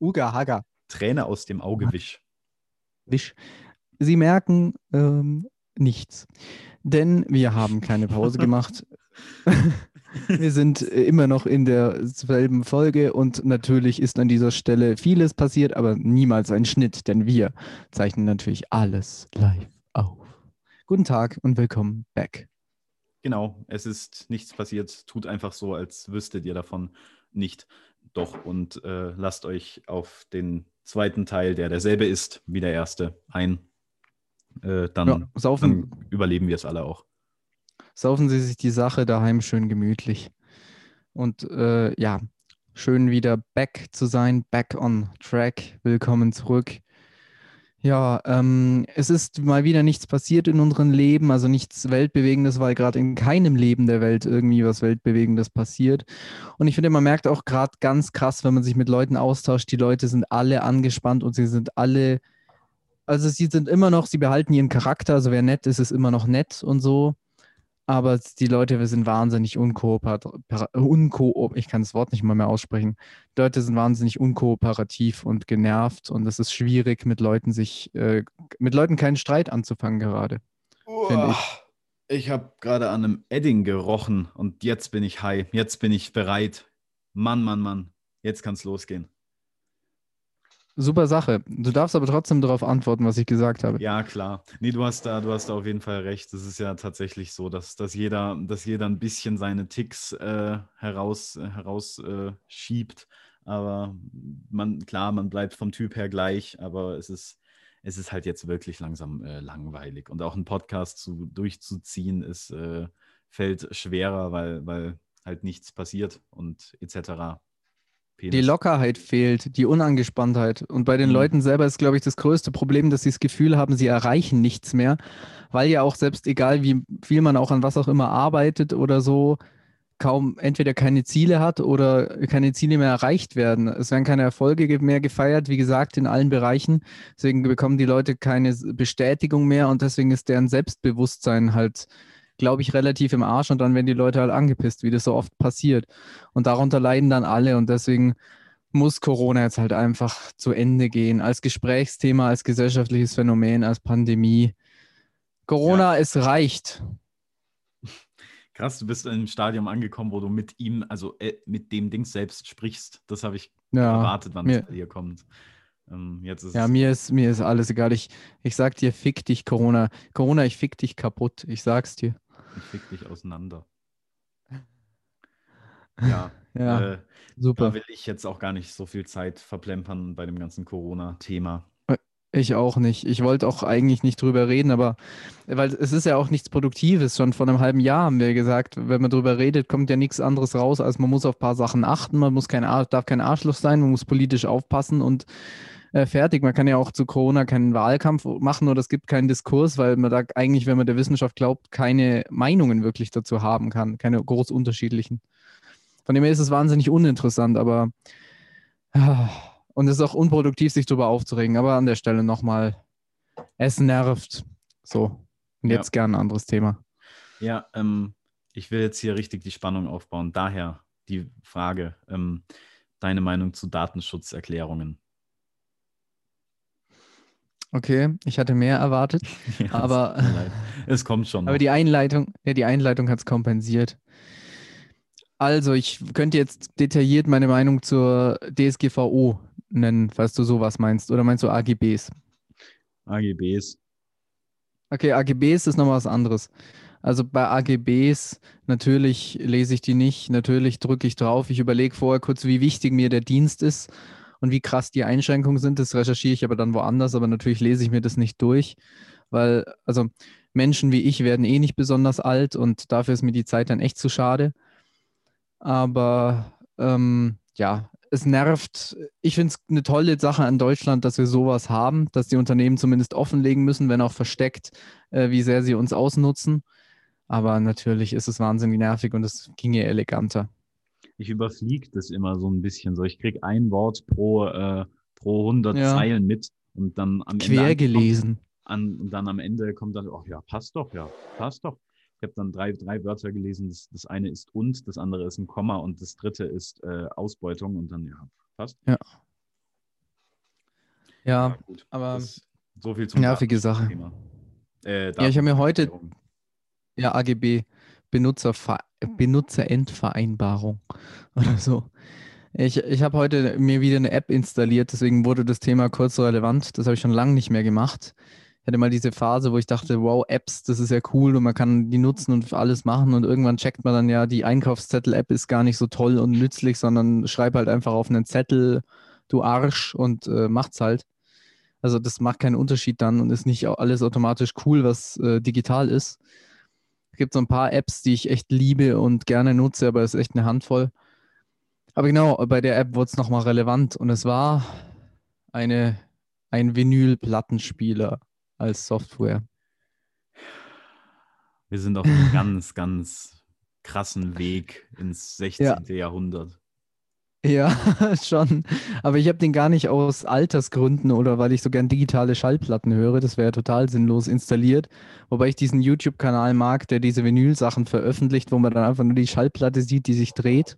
Uga Haga. Träne aus dem Auge wisch. Wisch. Sie merken ähm, nichts, denn wir haben keine Pause gemacht. wir sind immer noch in derselben Folge und natürlich ist an dieser Stelle vieles passiert, aber niemals ein Schnitt, denn wir zeichnen natürlich alles live. Guten Tag und willkommen back. Genau, es ist nichts passiert. Tut einfach so, als wüsstet ihr davon nicht. Doch und äh, lasst euch auf den zweiten Teil, der derselbe ist wie der erste, ein. Äh, dann, ja, saufen, dann überleben wir es alle auch. Saufen Sie sich die Sache daheim schön gemütlich. Und äh, ja, schön wieder back zu sein, back on track. Willkommen zurück. Ja, ähm, es ist mal wieder nichts passiert in unserem Leben, also nichts Weltbewegendes, weil gerade in keinem Leben der Welt irgendwie was Weltbewegendes passiert. Und ich finde, man merkt auch gerade ganz krass, wenn man sich mit Leuten austauscht, die Leute sind alle angespannt und sie sind alle, also sie sind immer noch, sie behalten ihren Charakter, also wer nett ist, ist immer noch nett und so aber die Leute sind wahnsinnig unkooperativ, ich kann das Wort nicht mal mehr aussprechen. Die Leute sind wahnsinnig unkooperativ und genervt und es ist schwierig, mit Leuten sich, äh, mit Leuten keinen Streit anzufangen gerade. ich ich habe gerade an einem Edding gerochen und jetzt bin ich high, jetzt bin ich bereit. Mann, Mann, Mann, jetzt kann es losgehen. Super Sache. Du darfst aber trotzdem darauf antworten, was ich gesagt habe. Ja, klar. Nee, du hast da, du hast da auf jeden Fall recht. Es ist ja tatsächlich so, dass, dass, jeder, dass jeder ein bisschen seine Ticks äh, heraus, äh, heraus äh. Aber man, klar, man bleibt vom Typ her gleich, aber es ist, es ist halt jetzt wirklich langsam äh, langweilig. Und auch einen Podcast zu, durchzuziehen, ist, äh, fällt schwerer, weil, weil halt nichts passiert und etc. Penis. Die Lockerheit fehlt, die Unangespanntheit. Und bei den mhm. Leuten selber ist, glaube ich, das größte Problem, dass sie das Gefühl haben, sie erreichen nichts mehr, weil ja auch selbst egal, wie viel man auch an was auch immer arbeitet oder so, kaum entweder keine Ziele hat oder keine Ziele mehr erreicht werden. Es werden keine Erfolge mehr gefeiert, wie gesagt, in allen Bereichen. Deswegen bekommen die Leute keine Bestätigung mehr und deswegen ist deren Selbstbewusstsein halt glaube ich, relativ im Arsch und dann werden die Leute halt angepisst, wie das so oft passiert. Und darunter leiden dann alle und deswegen muss Corona jetzt halt einfach zu Ende gehen, als Gesprächsthema, als gesellschaftliches Phänomen, als Pandemie. Corona, ja. es reicht. Krass, du bist in einem Stadium angekommen, wo du mit ihm, also äh, mit dem Ding selbst sprichst. Das habe ich ja, erwartet, wann es bei dir kommt. Ähm, ja, mir ist, mir ist alles egal. Ich, ich sag dir, fick dich, Corona. Corona, ich fick dich kaputt. Ich sag's dir. Ich fick dich auseinander. Ja, ja äh, super. Da will ich jetzt auch gar nicht so viel Zeit verplempern bei dem ganzen Corona-Thema. Ich auch nicht. Ich wollte auch eigentlich nicht drüber reden, aber weil es ist ja auch nichts Produktives. Schon vor einem halben Jahr haben wir gesagt, wenn man drüber redet, kommt ja nichts anderes raus, als man muss auf ein paar Sachen achten. Man muss kein, darf kein Arschloch sein, man muss politisch aufpassen und äh, fertig. Man kann ja auch zu Corona keinen Wahlkampf machen oder es gibt keinen Diskurs, weil man da eigentlich, wenn man der Wissenschaft glaubt, keine Meinungen wirklich dazu haben kann, keine groß unterschiedlichen. Von dem her ist es wahnsinnig uninteressant, aber und es ist auch unproduktiv, sich darüber aufzuregen. Aber an der Stelle nochmal, es nervt. So, und jetzt ja. gern ein anderes Thema. Ja, ähm, ich will jetzt hier richtig die Spannung aufbauen. Daher die Frage, ähm, deine Meinung zu Datenschutzerklärungen. Okay, ich hatte mehr erwartet, ja, aber es kommt schon. Aber die Einleitung, ja, die Einleitung hat es kompensiert. Also, ich könnte jetzt detailliert meine Meinung zur DSGVO nennen, falls du sowas meinst. Oder meinst du AGBs? AGBs. Okay, AGBs ist nochmal was anderes. Also bei AGBs, natürlich lese ich die nicht, natürlich drücke ich drauf. Ich überlege vorher kurz, wie wichtig mir der Dienst ist und wie krass die Einschränkungen sind, das recherchiere ich aber dann woanders, aber natürlich lese ich mir das nicht durch, weil, also Menschen wie ich werden eh nicht besonders alt und dafür ist mir die Zeit dann echt zu schade. Aber ähm, ja, es nervt. Ich finde es eine tolle Sache an Deutschland, dass wir sowas haben, dass die Unternehmen zumindest offenlegen müssen, wenn auch versteckt, äh, wie sehr sie uns ausnutzen. Aber natürlich ist es wahnsinnig nervig und es ginge eleganter ich überfliege das immer so ein bisschen so. Ich kriege ein Wort pro, äh, pro 100 ja. Zeilen mit und dann am Quer Ende. Gelesen. an, und dann am Ende kommt dann, ach ja, passt doch, ja, passt doch. Ich habe dann drei, drei Wörter gelesen. Das, das eine ist und, das andere ist ein Komma und das dritte ist äh, Ausbeutung und dann, ja, passt. Ja. Ja, Ja, gut. aber Das, so viel zum nervige Sache. Äh, Ja, ich habe mir heute- ja, AGB, Benutzerver Benutzerendvereinbarung oder so. Ich, ich habe heute mir wieder eine App installiert, deswegen wurde das Thema kurz so relevant. Das habe ich schon lange nicht mehr gemacht. Ich hatte mal diese Phase, wo ich dachte, wow, Apps, das ist ja cool und man kann die nutzen und alles machen und irgendwann checkt man dann ja, die Einkaufszettel-App ist gar nicht so toll und nützlich, sondern schreib halt einfach auf einen Zettel, du Arsch und äh, macht's halt. Also das macht keinen Unterschied dann und ist nicht alles automatisch cool, was äh, digital ist. Gibt so ein paar Apps, die ich echt liebe und gerne nutze, aber es ist echt eine Handvoll. Aber genau, bei der App wurde es nochmal relevant und es war eine, ein Vinyl-Plattenspieler als Software. Wir sind auf einem ganz, ganz krassen Weg ins 16. Jahrhundert. Ja, schon. Aber ich habe den gar nicht aus Altersgründen oder weil ich so gern digitale Schallplatten höre. Das wäre ja total sinnlos installiert. Wobei ich diesen YouTube-Kanal mag, der diese Vinyl-Sachen veröffentlicht, wo man dann einfach nur die Schallplatte sieht, die sich dreht.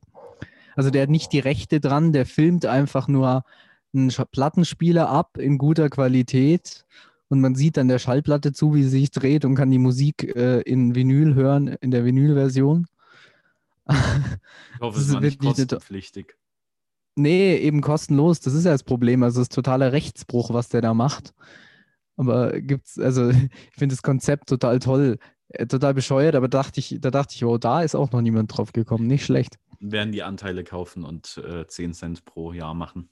Also der hat nicht die Rechte dran, der filmt einfach nur einen Plattenspieler ab in guter Qualität und man sieht dann der Schallplatte zu, wie sie sich dreht und kann die Musik äh, in Vinyl hören, in der Vinyl-Version. Ich hoffe, es war nicht kostenpflichtig. Nee, eben kostenlos. Das ist ja das Problem. Also es ist totaler Rechtsbruch, was der da macht. Aber gibt's, also ich finde das Konzept total toll, äh, total bescheuert, aber dachte ich, da dachte ich, oh, da ist auch noch niemand drauf gekommen. Nicht schlecht. Werden die Anteile kaufen und äh, 10 Cent pro Jahr machen.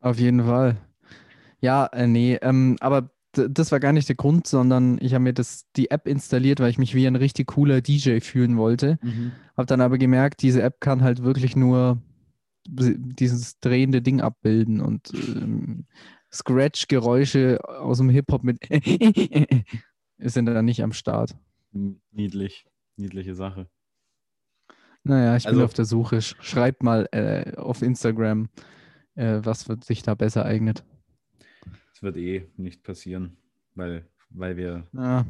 Auf jeden Fall. Ja, äh, nee, ähm, aber das war gar nicht der Grund, sondern ich habe mir das, die App installiert, weil ich mich wie ein richtig cooler DJ fühlen wollte. Habe dann aber gemerkt, diese App kann halt wirklich nur dieses drehende Ding abbilden und ähm, Scratch-Geräusche aus dem Hip-Hop mit sind da nicht am Start. Niedlich. Niedliche Sache. Naja, ich bin Also- auf der Suche. Sch- Schreibt mal äh, auf Instagram, äh, was wird sich da besser eignet. Es wird eh nicht passieren, weil, weil wir. Ja.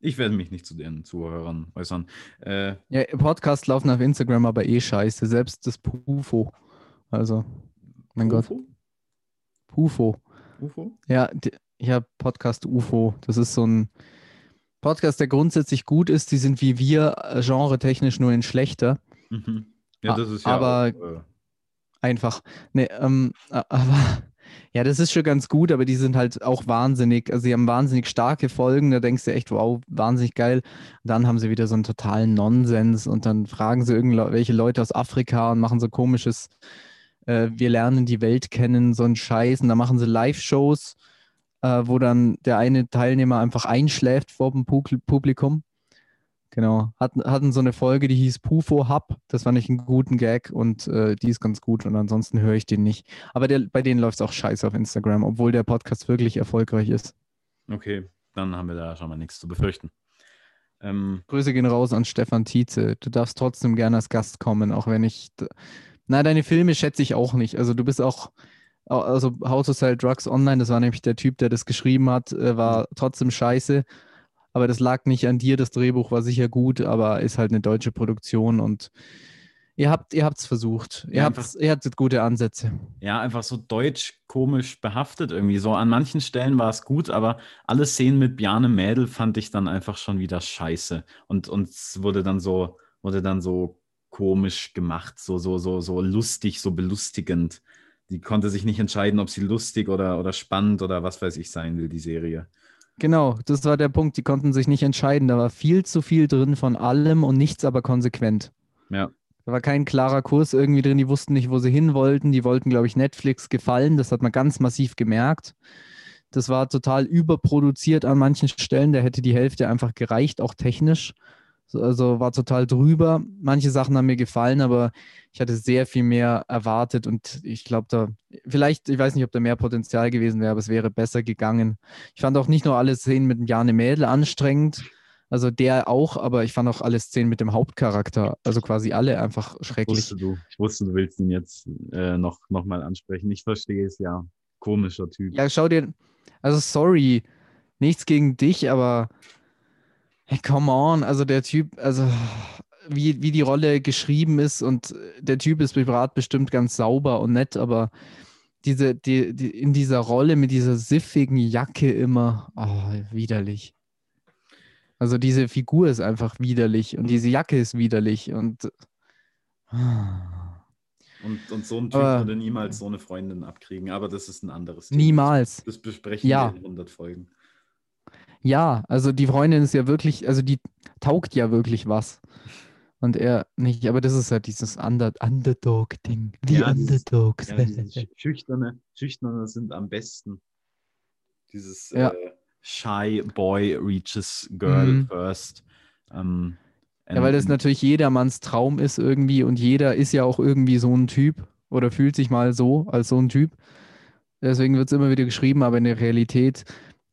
Ich werde mich nicht zu den Zuhörern äußern. Äh, Ja, Podcasts laufen auf Instagram aber eh scheiße. Selbst das Pufo. Also, mein Gott. UFO? UFO? Ja, d- ja, Podcast UFO. Das ist so ein Podcast, der grundsätzlich gut ist. Die sind wie wir äh, genretechnisch nur in schlechter. Mhm. Ja, das ist ja. aber- auch, äh, Einfach. Nee, ähm, aber ja, das ist schon ganz gut, aber die sind halt auch wahnsinnig. Also, sie haben wahnsinnig starke Folgen. Da denkst du echt, wow, wahnsinnig geil. Und dann haben sie wieder so einen totalen Nonsens und dann fragen sie irgendwelche Leute aus Afrika und machen so komisches, äh, wir lernen die Welt kennen, so einen Scheiß. Und dann machen sie Live-Shows, äh, wo dann der eine Teilnehmer einfach einschläft vor dem Publikum. Genau. Hatten, hatten so eine Folge, die hieß Pufo Hub. Das fand ich einen guten Gag und äh, die ist ganz gut und ansonsten höre ich den nicht. Aber der, bei denen läuft es auch scheiße auf Instagram, obwohl der Podcast wirklich erfolgreich ist. okay, dann haben wir da schon mal nichts zu befürchten. Ähm, Grüße gehen raus an Stefan Tietze. Du darfst trotzdem gerne als Gast kommen, auch wenn ich. Na, deine Filme schätze ich auch nicht. Also du bist auch. Also How to Sell Drugs Online, das war nämlich der Typ, der das geschrieben hat, äh, war trotzdem scheiße. Aber das lag nicht an dir. Das Drehbuch war sicher gut, aber ist halt eine deutsche Produktion und ihr habt ihr habt's versucht. Ihr Ja, habt ihr hattet gute Ansätze. ja, einfach so deutsch komisch behaftet irgendwie. So an manchen Stellen war es gut, aber alle Szenen mit Bjarne Mädel fand ich dann einfach schon wieder scheiße. Und, und es wurde dann so, wurde dann so komisch gemacht, so, so, so, so lustig, so belustigend. Die konnte sich nicht entscheiden, ob sie lustig oder, oder spannend oder was weiß ich sein will, die Serie. Genau, das war der Punkt. Die konnten sich nicht entscheiden. Da war viel zu viel drin von allem und nichts aber konsequent. Ja. Da war kein klarer Kurs irgendwie drin. Die wussten nicht, wo sie hin wollten. Die wollten, glaube ich, Netflix gefallen. Das hat man ganz massiv gemerkt. Das war total überproduziert an manchen Stellen. Da hätte die Hälfte einfach gereicht, auch technisch. So, Also war total drüber. Manche Sachen haben mir gefallen, aber ich hatte sehr viel mehr erwartet und ich glaube, da, vielleicht, ich weiß nicht, ob da mehr Potenzial gewesen wäre, aber es wäre besser gegangen. Ich fand auch nicht nur alle Szenen mit Jane Mädel anstrengend, also der auch, aber ich fand auch alle Szenen mit dem Hauptcharakter, also quasi alle einfach schrecklich. Wusste du, ich wusste, du willst ihn jetzt äh, noch, noch mal ansprechen. Ich verstehe es ja. Komischer Typ. Ja, schau dir, also sorry, nichts gegen dich, aber hey, come on, also der Typ, also wie, wie die Rolle geschrieben ist und der Typ ist privat bestimmt ganz sauber und nett, aber diese, die, die, in dieser Rolle mit dieser siffigen Jacke immer, oh, widerlich. Also diese Figur ist einfach widerlich und diese Jacke ist widerlich und und, und so ein Typ aber, würde niemals so eine Freundin abkriegen, aber das ist ein anderes Thema. Niemals. Das besprechen ja. wir in 100 Folgen. Ja, also die Freundin ist ja wirklich, also die taugt ja wirklich was. Und er nicht, aber das ist halt dieses Under Underdog-Ding. Die ja, Underdogs. Ja, schüchterne, schüchterne sind am besten. Dieses ja. äh, Shy Boy reaches Girl mhm. first. Ähm, ja, weil das natürlich jedermanns Traum ist irgendwie und jeder ist ja auch irgendwie so ein Typ oder fühlt sich mal so als so ein Typ. Deswegen wird es immer wieder geschrieben, aber in der Realität,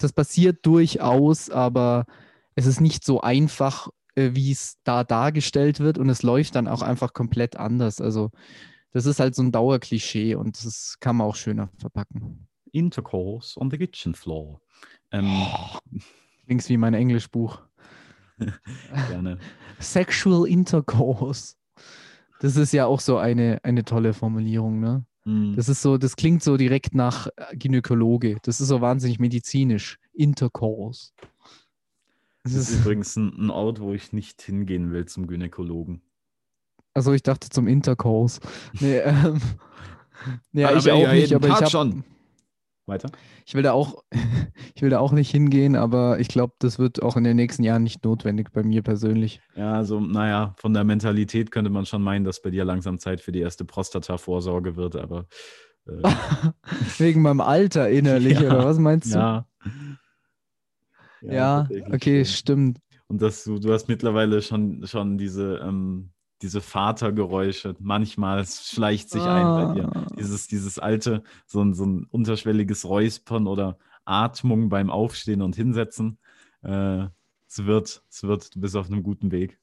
das passiert durchaus, aber es ist nicht so einfach, äh, wie es da dargestellt wird und es läuft dann auch einfach komplett anders. Also das ist halt so ein Dauerklischee und das kann man auch schöner verpacken. Intercourse on the kitchen floor. Ähm, oh, Links wie mein Englischbuch. Gerne. Sexual Intercourse. Das ist ja auch so eine, eine tolle Formulierung, ne? Mm. Das ist so, das klingt so direkt nach Gynäkologe. Das ist so wahnsinnig medizinisch. Intercourse. Das, das ist, übrigens ein, ein, Ort, wo ich nicht hingehen will zum Gynäkologen. Also ich dachte zum Intercourse. Nee, ähm, ja, aber ich auch ja nicht, aber ich habe schon. Weiter. Ich will da auch, ich will da auch nicht hingehen, aber ich glaube, das wird auch in den nächsten Jahren nicht notwendig bei mir persönlich. Ja, also naja, von der Mentalität könnte man schon meinen, dass bei dir langsam Zeit für die erste Prostata-Vorsorge wird, aber äh, wegen meinem Alter innerlich ja, oder was meinst du? Ja. Ja, okay, schon. stimmt. Und dass du, du hast mittlerweile schon, schon diese, ähm, diese Vatergeräusche. Manchmal schleicht sich ah. ein bei dir. Ah. Dieses, dieses alte, so ein, so ein unterschwelliges Räuspern oder Atmung beim Aufstehen und Hinsetzen. Äh, es wird, es wird, du bist auf einem guten Weg.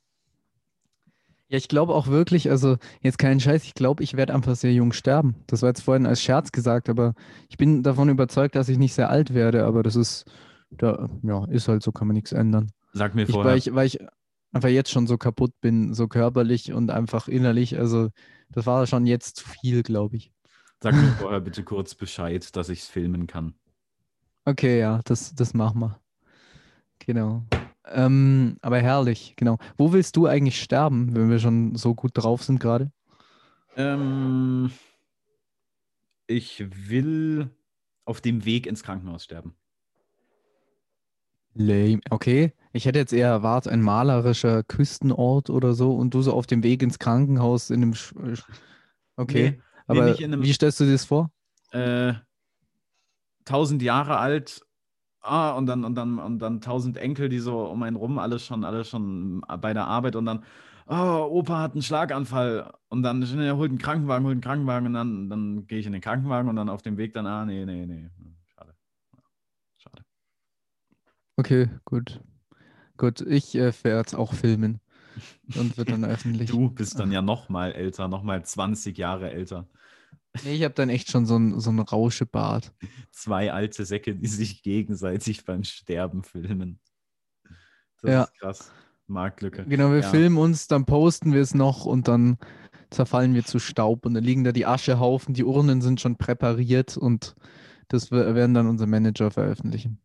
Ja, ich glaube auch wirklich, also jetzt keinen Scheiß, ich glaube, ich werde einfach sehr jung sterben. Das war jetzt vorhin als Scherz gesagt, aber ich bin davon überzeugt, dass ich nicht sehr alt werde, aber das ist, da, ja, ist halt so, kann man nichts ändern. Sag mir ich, vorher. Weil ich, weil ich einfach jetzt schon so kaputt bin, so körperlich und einfach innerlich. Also, das war schon jetzt zu viel, glaube ich. Sag mir vorher bitte kurz Bescheid, dass ich es filmen kann. Okay, ja, das, das machen wir. Genau. Ähm, aber herrlich, genau. Wo willst du eigentlich sterben, wenn wir schon so gut drauf sind gerade? Ähm, ich will auf dem Weg ins Krankenhaus sterben. Lame. Okay. Ich hätte jetzt eher erwartet, ein malerischer Küstenort oder so und du so auf dem Weg ins Krankenhaus in einem. Sch okay. Nee, Aber nee, einem, wie stellst du dir das vor? Äh, tausend Jahre alt, ah, und dann, und dann, und dann tausend Enkel, die so um einen rum, alles schon, alles schon bei der Arbeit und dann, oh, Opa hat einen Schlaganfall und dann er holt einen Krankenwagen, holt einen Krankenwagen und dann, dann gehe ich in den Krankenwagen und dann auf dem Weg dann, ah, nee, nee, nee. Okay, gut. Gut, ich äh, werde es auch filmen und wird dann öffentlich. Du bist dann ja noch mal älter, noch mal 20 Jahre älter. Nee, ich habe dann echt schon so ein, so ein Rauschebart. Zwei alte Säcke, die sich gegenseitig beim Sterben filmen. Das ja. ist krass. Marktlücke. Genau, wir ja. filmen uns, dann posten wir es noch und dann zerfallen wir zu Staub und dann liegen da die Aschehaufen, die Urnen sind schon präpariert und das werden dann unser Manager veröffentlichen.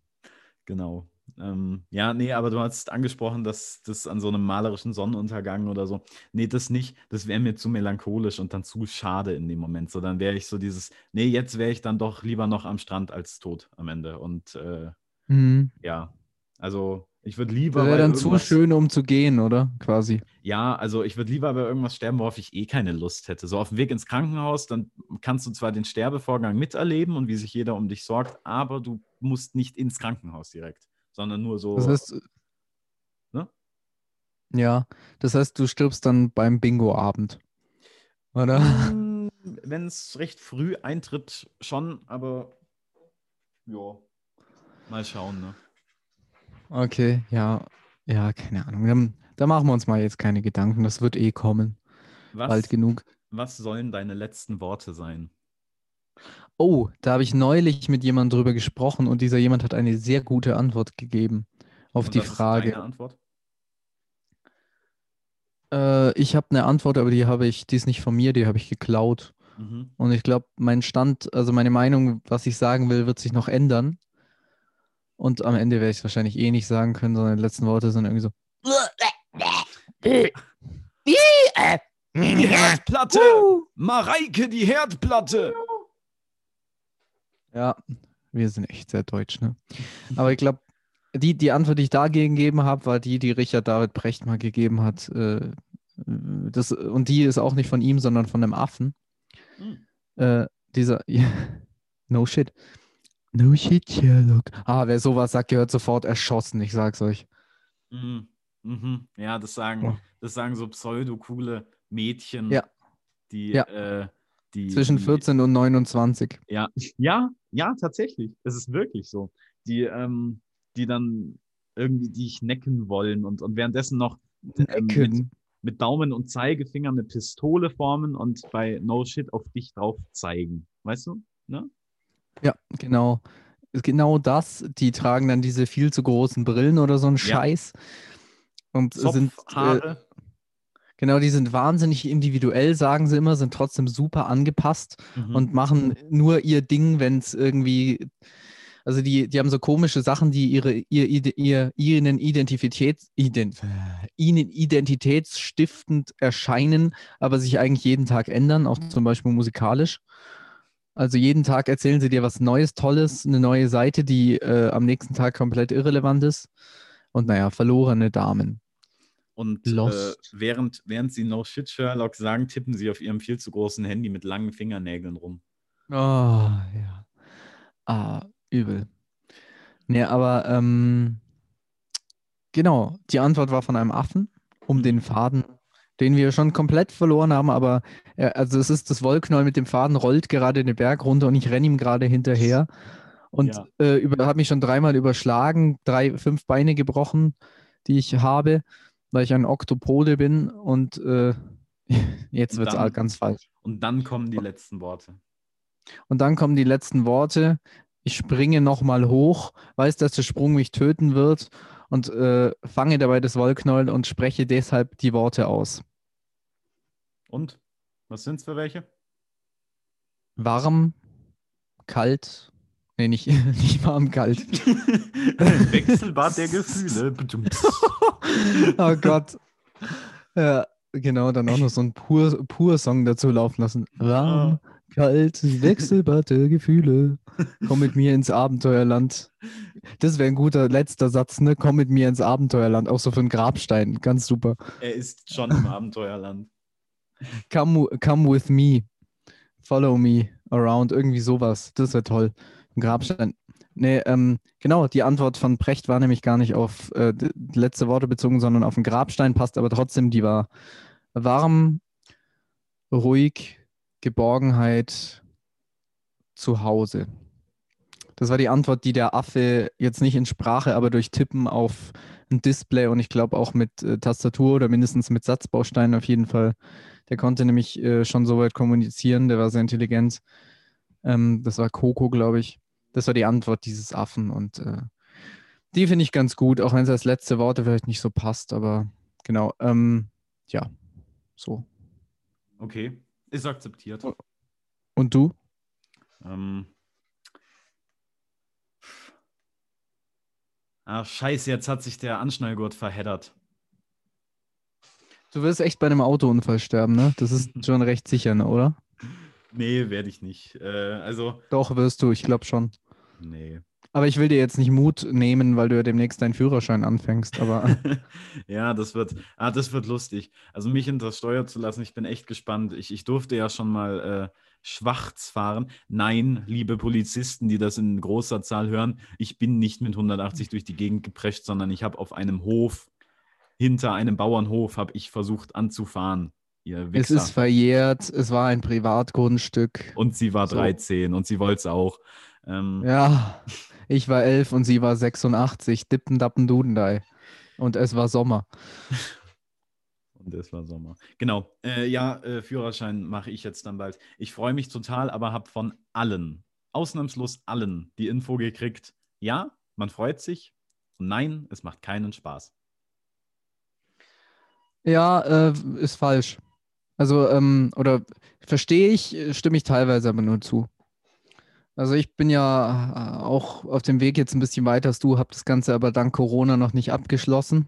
Genau. Ähm, ja, nee, aber du hast angesprochen, dass das an so einem malerischen Sonnenuntergang oder so. Nee, das nicht. Das wäre mir zu melancholisch und dann zu schade in dem Moment. So, dann wäre ich so dieses, nee, jetzt wäre ich dann doch lieber noch am Strand als tot am Ende. Und äh, mhm. ja, also ich würde lieber. Wäre dann zu schön, um zu gehen, oder? Quasi. Ja, also ich würde lieber bei irgendwas sterben, worauf ich eh keine Lust hätte. So auf dem Weg ins Krankenhaus, dann kannst du zwar den Sterbevorgang miterleben und wie sich jeder um dich sorgt, aber du musst nicht ins Krankenhaus direkt sondern nur so. Das heißt, ne? Ja, das heißt, du stirbst dann beim Bingo-Abend. Oder? Mm, Wenn es recht früh eintritt, schon, aber ja, mal schauen, ne? Okay, ja, ja, keine Ahnung. Da machen wir uns mal jetzt keine Gedanken. Das wird eh kommen. Was, Bald genug. Was sollen deine letzten Worte sein? Oh, da habe ich neulich mit jemandem drüber gesprochen und dieser jemand hat eine sehr gute Antwort gegeben auf Und die was ist Frage. deine Antwort? Äh, ich habe eine Antwort, aber die habe ich, die ist nicht von mir, die habe ich geklaut. Mhm. Und ich glaube, mein Stand, also meine Meinung, was ich sagen will, wird sich noch ändern. Und am Ende werde ich es wahrscheinlich eh nicht sagen können, sondern die letzten Worte sind irgendwie so. Die Herdplatte! Mareike, die Herdplatte! Ja, wir sind echt sehr deutsch, ne? Aber ich glaube, die, die Antwort, die ich dagegen gegeben habe, war die, die Richard David Brecht mal gegeben hat. Äh, das, und die ist auch nicht von ihm, sondern von einem Affen. Hm. Äh, dieser, ja, no shit. No shit, Sherlock. Ah, wer sowas sagt, gehört sofort erschossen, ich sag's euch. Mhm. Mhm. Ja, das sagen, Oh. das sagen so pseudo-coole Mädchen, Ja. die, Ja. äh, die Zwischen die, 14 und 29. Ja, ja, ja, tatsächlich. Es ist wirklich so. Die, ähm, die dann irgendwie dich necken wollen und, und währenddessen noch ähm, mit, mit Daumen und Zeigefinger eine Pistole formen und bei No Shit auf dich drauf zeigen. Weißt du? Ne? Ja, genau. Genau das. Die tragen dann diese viel zu großen Brillen oder so einen Ja. Scheiß. Und sind. Äh. Genau, die sind wahnsinnig individuell, sagen sie immer, sind trotzdem super angepasst. Mhm. und machen nur ihr Ding, wenn es irgendwie, also die, die haben so komische Sachen, die ihre, ihr, ide- ihr, ihnen Identität, ident, ihnen identitätsstiftend erscheinen, aber sich eigentlich jeden Tag ändern, auch zum Beispiel musikalisch. Also jeden Tag erzählen sie dir was Neues, Tolles, eine neue Seite, die äh, am nächsten Tag komplett irrelevant ist. Und naja, verlorene Damen. Und äh, während, während sie No Shit Sherlock sagen, tippen sie auf ihrem viel zu großen Handy mit langen Fingernägeln rum. Oh, ja. Ah, übel. Nee, aber ähm, genau, die Antwort war von einem Affen um den Faden, den wir schon komplett verloren haben, aber äh, also es ist das Wollknäuel mit dem Faden, rollt gerade den Berg runter und ich renne ihm gerade hinterher und Ja. äh, habe mich schon dreimal überschlagen, drei, fünf Beine gebrochen, die ich habe, weil ich ein Oktopode bin und äh, jetzt wird es ganz falsch. Und dann kommen die letzten Worte. Und dann kommen die letzten Worte. Ich springe nochmal hoch, weiß, dass der Sprung mich töten wird und äh, fange dabei das Wollknäuel und spreche deshalb die Worte aus. Und? Was sind's für welche? Warm, kalt, nee, nicht, nicht warm, kalt. Wechselbad der Gefühle. oh Gott. Ja, genau, dann auch noch so ein pur, pur Song dazu laufen lassen. Warm, kalt, Wechselbad der Gefühle. Komm mit mir ins Abenteuerland. Das wäre ein guter letzter Satz, ne? Komm mit mir ins Abenteuerland. Auch so für einen Grabstein. Ganz super. Er ist schon im Abenteuerland. Come, come with me. Follow me around. Irgendwie sowas. Das wäre toll. Ein Grabstein. Nee, ähm, genau, die Antwort von Brecht war nämlich gar nicht auf äh, letzte Worte bezogen, sondern auf einen Grabstein, passt aber trotzdem, die war warm, ruhig, Geborgenheit, zu Hause. Das war die Antwort, die der Affe jetzt nicht in Sprache, aber durch Tippen auf ein Display und ich glaube auch mit äh, Tastatur oder mindestens mit Satzbausteinen auf jeden Fall. Der konnte nämlich äh, schon so weit kommunizieren, der war sehr intelligent. Ähm, das war Coco, glaube ich. Das war die Antwort dieses Affen und äh, die finde ich ganz gut, auch wenn es als letzte Worte vielleicht nicht so passt, aber genau. Ähm, ja, so. Okay, ist akzeptiert. Und du? Ähm. Ach, scheiße, jetzt hat sich der Anschnallgurt verheddert. Du wirst echt bei einem Autounfall sterben, ne? Das ist schon recht sicher, ne, oder? Nee, werde ich nicht. Äh, also, Doch, wirst du, ich glaube schon. nee. Aber ich will dir jetzt nicht Mut nehmen, weil du ja demnächst deinen Führerschein anfängst, aber ja, das wird, ah, das wird lustig. Also mich hinter das Steuer zu lassen, ich bin echt gespannt. Ich, ich durfte ja schon mal äh, schwarz fahren. Nein, liebe Polizisten, die das in großer Zahl hören, ich bin nicht mit 180 durch die Gegend geprescht, sondern ich habe auf einem Hof, hinter einem Bauernhof, habe ich versucht anzufahren. Ihr es Wichser. ist verjährt, es war ein Privatgrundstück. und sie war So. 13 und sie wollte es auch. Ähm, Ja, ich war elf und sie war 86, dippen dappen dudendei. Und es war Sommer. Und es war Sommer. Genau. Äh, ja, äh, Führerschein mache ich jetzt dann bald. Ich freue mich total, aber habe von allen, ausnahmslos allen, die Info gekriegt. Ja, man freut sich. Und nein, es macht keinen Spaß. Ja, äh, ist falsch. Also, ähm, oder verstehe ich, stimme ich teilweise aber nur zu. Also ich bin ja äh, auch auf dem Weg jetzt ein bisschen weiter als du, habe das Ganze aber dank Corona noch nicht abgeschlossen.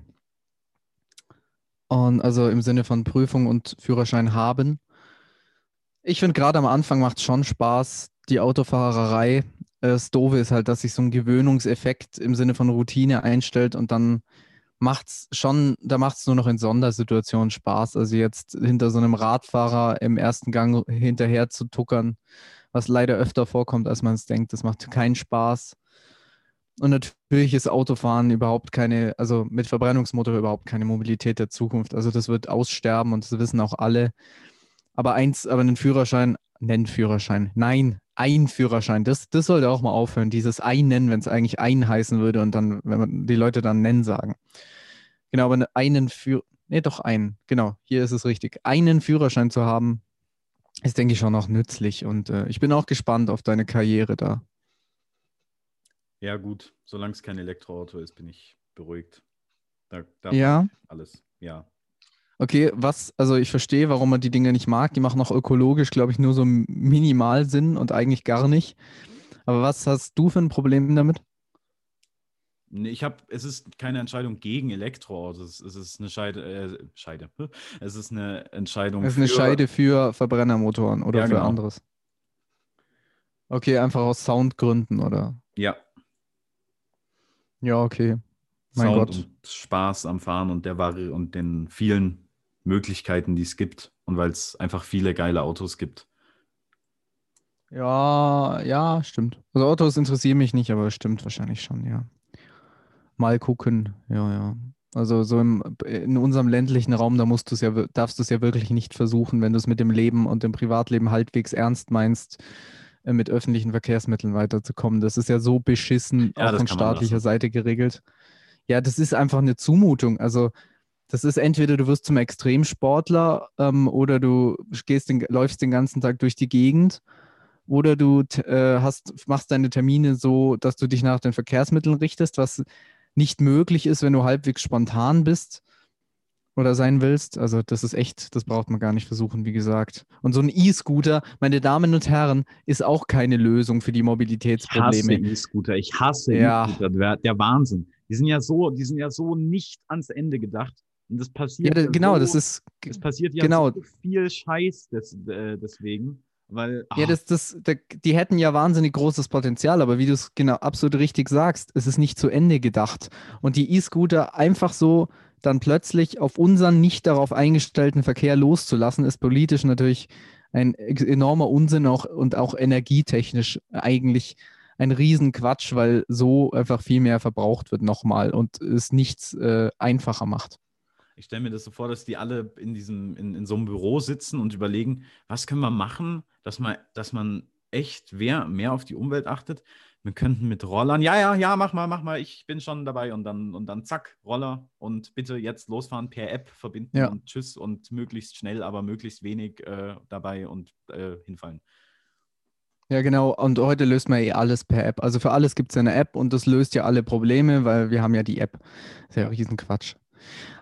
Und also im Sinne von Prüfung und Führerschein haben. Ich finde gerade am Anfang macht es schon Spaß, die Autofahrerei. Das Doofe ist halt, dass sich so ein Gewöhnungseffekt im Sinne von Routine einstellt und dann macht es schon, da macht es nur noch in Sondersituationen Spaß. Also jetzt hinter so einem Radfahrer im ersten Gang hinterher zu tuckern, was leider öfter vorkommt, als man es denkt, das macht keinen Spaß. Und natürlich ist Autofahren überhaupt keine, also mit Verbrennungsmotor überhaupt keine Mobilität der Zukunft. Also das wird aussterben und das wissen auch alle. Aber eins, aber einen Führerschein, nennen Führerschein. Nein, ein Führerschein. Das, das sollte auch mal aufhören. Dieses ein nennen, wenn es eigentlich ein heißen würde und dann, wenn man die Leute dann nennen sagen. Genau, aber einen Führ, nee, doch einen. Genau, hier ist es richtig. Einen Führerschein zu haben, ist, denke ich, schon auch nützlich. Und äh, ich bin auch gespannt auf deine Karriere da. Ja, gut, solange es kein Elektroauto ist, bin ich beruhigt. Da, da ja. Alles, ja. Okay, was, also ich verstehe, warum man die Dinge nicht mag. Die machen auch ökologisch, glaube ich, nur so minimal Sinn und eigentlich gar nicht. Aber was hast du für ein Problem damit? Nee, ich habe, es ist keine Entscheidung gegen Elektroautos. Es ist eine Scheide, äh, Scheide. Es ist eine Entscheidung. Es ist eine Scheide für Verbrennermotoren oder ja, für genau. anderes. Okay, einfach aus Soundgründen, oder? Ja. Ja, okay. Mein Sound Gott. und Spaß am Fahren und der Vari und den vielen Möglichkeiten, die es gibt. Und weil es einfach viele geile Autos gibt. Ja, ja, stimmt. Also Autos interessieren mich nicht, aber stimmt wahrscheinlich schon, ja. Mal gucken, ja, ja. Also so im, in unserem ländlichen Raum, da musst du's ja, darfst du es ja wirklich nicht versuchen, wenn du es mit dem Leben und dem Privatleben halbwegs ernst meinst, äh, mit öffentlichen Verkehrsmitteln weiterzukommen. Das ist ja so beschissen ja, auch von staatlicher Seite geregelt. Ja, das ist einfach eine Zumutung. Also das ist entweder du wirst zum Extremsportler ähm, oder du gehst den, läufst den ganzen Tag durch die Gegend oder du äh, hast, machst deine Termine so, dass du dich nach den Verkehrsmitteln richtest, was nicht möglich ist, wenn du halbwegs spontan bist oder sein willst. Also das ist echt, das braucht man gar nicht versuchen, wie gesagt. Und so ein E-Scooter, meine Damen und Herren, ist auch keine Lösung für die Mobilitätsprobleme. Ich hasse E-Scooter, ich hasse ja. E-Scooter, der, der, Wahnsinn. Die sind ja so, die sind ja so nicht ans Ende gedacht. Und das passiert ja, ja genau, so, das ist es passiert ja genau. so viel Scheiß des, äh, deswegen. Weil, ja, das, das, die hätten ja wahnsinnig großes Potenzial, aber wie du es genau absolut richtig sagst, es ist nicht zu Ende gedacht. Und die E-Scooter einfach so dann plötzlich auf unseren nicht darauf eingestellten Verkehr loszulassen, ist politisch natürlich ein enormer Unsinn auch, und auch energietechnisch eigentlich ein Riesenquatsch, weil so einfach viel mehr verbraucht wird nochmal und es nichts äh, einfacher macht. Ich stelle mir das so vor, dass die alle in diesem, in, in so einem Büro sitzen und überlegen, was können wir machen, dass man, dass man echt mehr, mehr auf die Umwelt achtet. Wir könnten mit Rollern, ja, ja, ja, mach mal, mach mal, ich bin schon dabei und dann, und dann zack, Roller und bitte jetzt losfahren, per App verbinden ja. und tschüss und möglichst schnell, aber möglichst wenig äh, dabei und äh, hinfallen. Ja, genau. Und heute löst man eh alles per App. Also für alles gibt es ja eine App und das löst ja alle Probleme, weil wir haben ja die App. Das ist ja Riesenquatsch.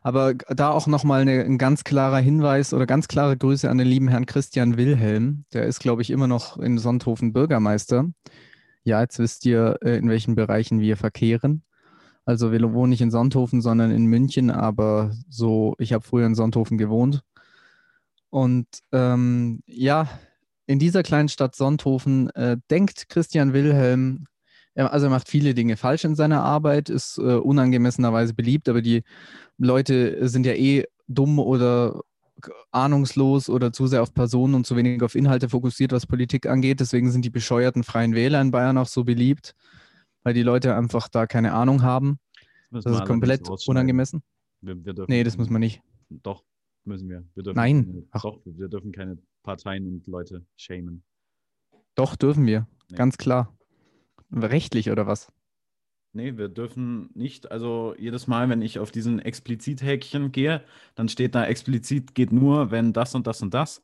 Aber da auch nochmal ein ganz klarer Hinweis oder ganz klare Grüße an den lieben Herrn Christian Wilhelm. Der ist, glaube ich, immer noch in Sonthofen Bürgermeister. Ja, jetzt wisst ihr, äh, in welchen Bereichen wir verkehren. Also wir wohnen nicht in Sonthofen, sondern in München, aber so, ich habe früher in Sonthofen gewohnt. Und ähm, ja, in dieser kleinen Stadt Sonthofen äh, denkt Christian Wilhelm, also er macht viele Dinge falsch in seiner Arbeit, ist äh, unangemessenerweise beliebt, aber die Leute sind ja eh dumm oder ahnungslos oder zu sehr auf Personen und zu wenig auf Inhalte fokussiert, was Politik angeht. Deswegen sind die bescheuerten Freien Wähler in Bayern auch so beliebt, weil die Leute einfach da keine Ahnung haben. Das, das ist komplett unangemessen. Wir, wir nee, das muss man nicht. Doch, müssen wir. wir dürfen Nein. Keine, doch, wir dürfen keine Parteien und Leute schämen. Doch, dürfen wir. Nee. Ganz klar. Rechtlich oder was? Nee, wir dürfen nicht, also jedes Mal, wenn ich auf diesen Explizit-Häkchen gehe, dann steht da explizit geht nur, wenn das und das und das.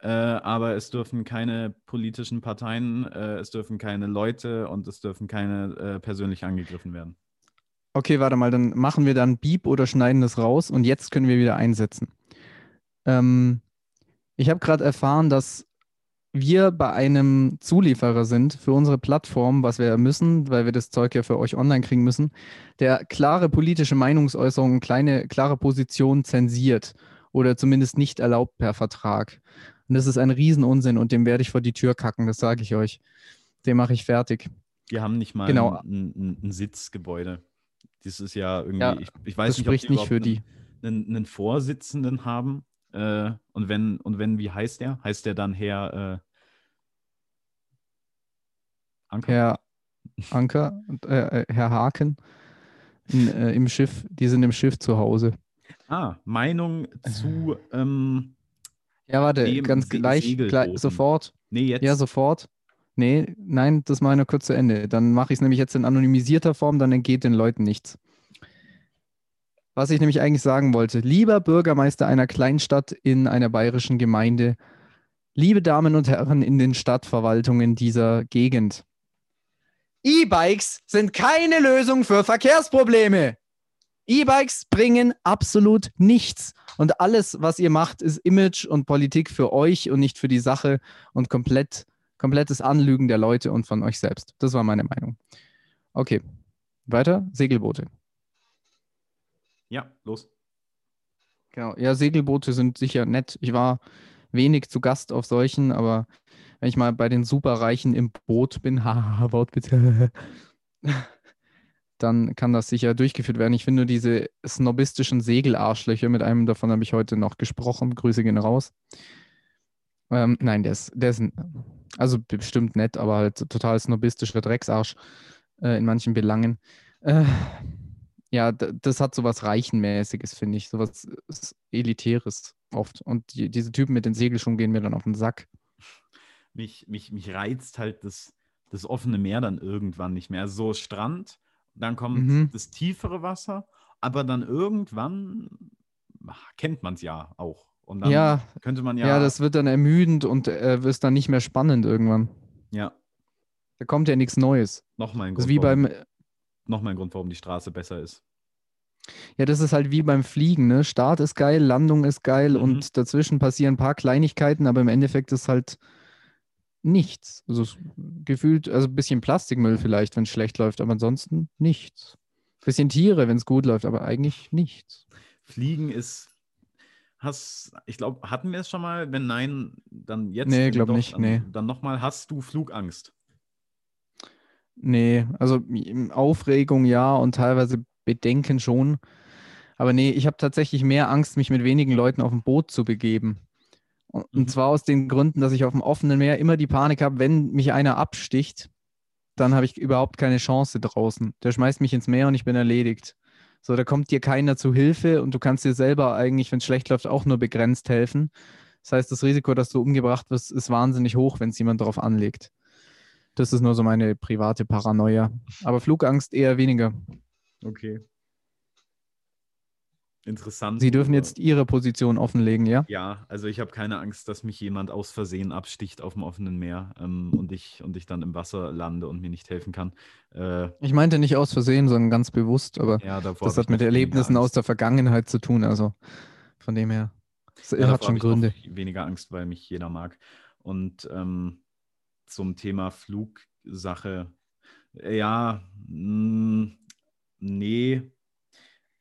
Äh, aber es dürfen keine politischen Parteien, äh, es dürfen keine Leute und es dürfen keine äh, persönlich angegriffen werden. Okay, warte mal, dann machen wir dann Beep oder schneiden das raus und jetzt können wir wieder einsetzen. Ähm, ich habe gerade erfahren, dass wir bei einem Zulieferer sind für unsere Plattform, was wir müssen, weil wir das Zeug ja für euch online kriegen müssen, der klare politische Meinungsäußerungen, kleine, klare Positionen zensiert oder zumindest nicht erlaubt per Vertrag. Und das ist ein Riesenunsinn und dem werde ich vor die Tür kacken, das sage ich euch. Den mache ich fertig. Wir haben nicht mal Genau. ein, ein, ein Sitzgebäude. Das ist ja irgendwie, Ja, ich, ich weiß Das nicht, ob spricht nicht für die. Einen, einen Vorsitzenden haben. Äh, und wenn, und wenn, wie heißt der? Heißt der dann Herr äh, Anker? Herr Anker äh, äh, Herr Haken in, äh, im Schiff, die sind im Schiff zu Hause. Ah, Meinung zu ähm, Ja, warte, ganz Se- gleich, gleich, sofort. Nee, jetzt. Ja, sofort. Nee, nein, das mache ich noch kurz zu Ende. Dann mache ich es nämlich jetzt in anonymisierter Form, dann entgeht den Leuten nichts. Was ich nämlich eigentlich sagen wollte, lieber Bürgermeister einer Kleinstadt in einer bayerischen Gemeinde, liebe Damen und Herren in den Stadtverwaltungen dieser Gegend. E-Bikes sind keine Lösung für Verkehrsprobleme. E-Bikes bringen absolut nichts. Und alles, was ihr macht, ist Image und Politik für euch und nicht für die Sache und komplett, komplettes Anlügen der Leute und von euch selbst. Das war meine Meinung. Okay, weiter. Segelboote. ja, los. Genau. Ja, Segelboote sind sicher nett. Ich war wenig zu Gast auf solchen, aber wenn ich mal bei den Superreichen im Boot bin, haha, Wortwitz, dann kann das sicher durchgeführt werden. Ich finde nur diese snobistischen Segelarschlöcher, mit einem davon habe ich heute noch gesprochen. Grüße gehen raus. Ähm, nein, der ist, der ist also bestimmt nett, aber halt total snobistischer Drecksarsch äh, in manchen Belangen. Äh, ja, das hat sowas Reichenmäßiges, finde ich, sowas s- Elitäres oft. Und die, diese Typen mit den Segelschuhen gehen mir dann auf den Sack. Mich, mich, mich reizt halt das, das offene Meer dann irgendwann nicht mehr. So Strand, dann kommt Mhm. das tiefere Wasser, aber dann irgendwann ach, kennt man es ja auch. Und dann Ja, könnte man Ja, ja. das wird dann ermüdend und äh, ist dann nicht mehr spannend irgendwann. ja, Da kommt ja nichts Neues. nochmal ein Das Grund, ist wie warum, beim, noch mal ein Grund, warum die Straße besser ist. ja, das ist halt wie beim Fliegen, ne? Start ist geil, Landung ist geil Mhm. und dazwischen passieren ein paar Kleinigkeiten, aber im Endeffekt ist halt nichts. Also gefühlt, also ein bisschen Plastikmüll vielleicht, wenn es schlecht läuft, aber ansonsten nichts. Bisschen Tiere, wenn es gut läuft, aber eigentlich nichts. Fliegen ist. Hast, ich glaube, hatten wir es schon mal? Wenn nein, dann jetzt. Nee, wenn glaub doch, nicht, Dann, nee. dann nochmal, hast du Flugangst? Nee, also Aufregung ja und teilweise Bedenken schon. Aber nee, ich habe tatsächlich mehr Angst, mich mit wenigen Leuten auf ein Boot zu begeben. Und, Mhm. und zwar aus den Gründen, dass ich auf dem offenen Meer immer die Panik habe, wenn mich einer absticht, dann habe ich überhaupt keine Chance draußen. Der schmeißt mich ins Meer und ich bin erledigt. So, da kommt dir keiner zu Hilfe und du kannst dir selber eigentlich, wenn es schlecht läuft, auch nur begrenzt helfen. Das heißt, das Risiko, dass du umgebracht wirst, ist wahnsinnig hoch, wenn es jemand darauf anlegt. Das ist nur so meine private Paranoia. Aber Flugangst eher weniger. Okay. Interessant. Sie dürfen jetzt Ihre Position offenlegen, ja? Ja, also ich habe keine Angst, dass mich jemand aus Versehen absticht auf dem offenen Meer ähm, und, ich, und ich dann im Wasser lande und mir nicht helfen kann. Äh, Ich meinte nicht aus Versehen, sondern ganz bewusst, aber ja, das hat mit Erlebnissen aus der Vergangenheit zu tun. Also von dem her. Es Ja, hat schon Gründe. Weniger Angst, weil mich jeder mag. Und ähm, zum Thema Flugsache, ja, mh, nee.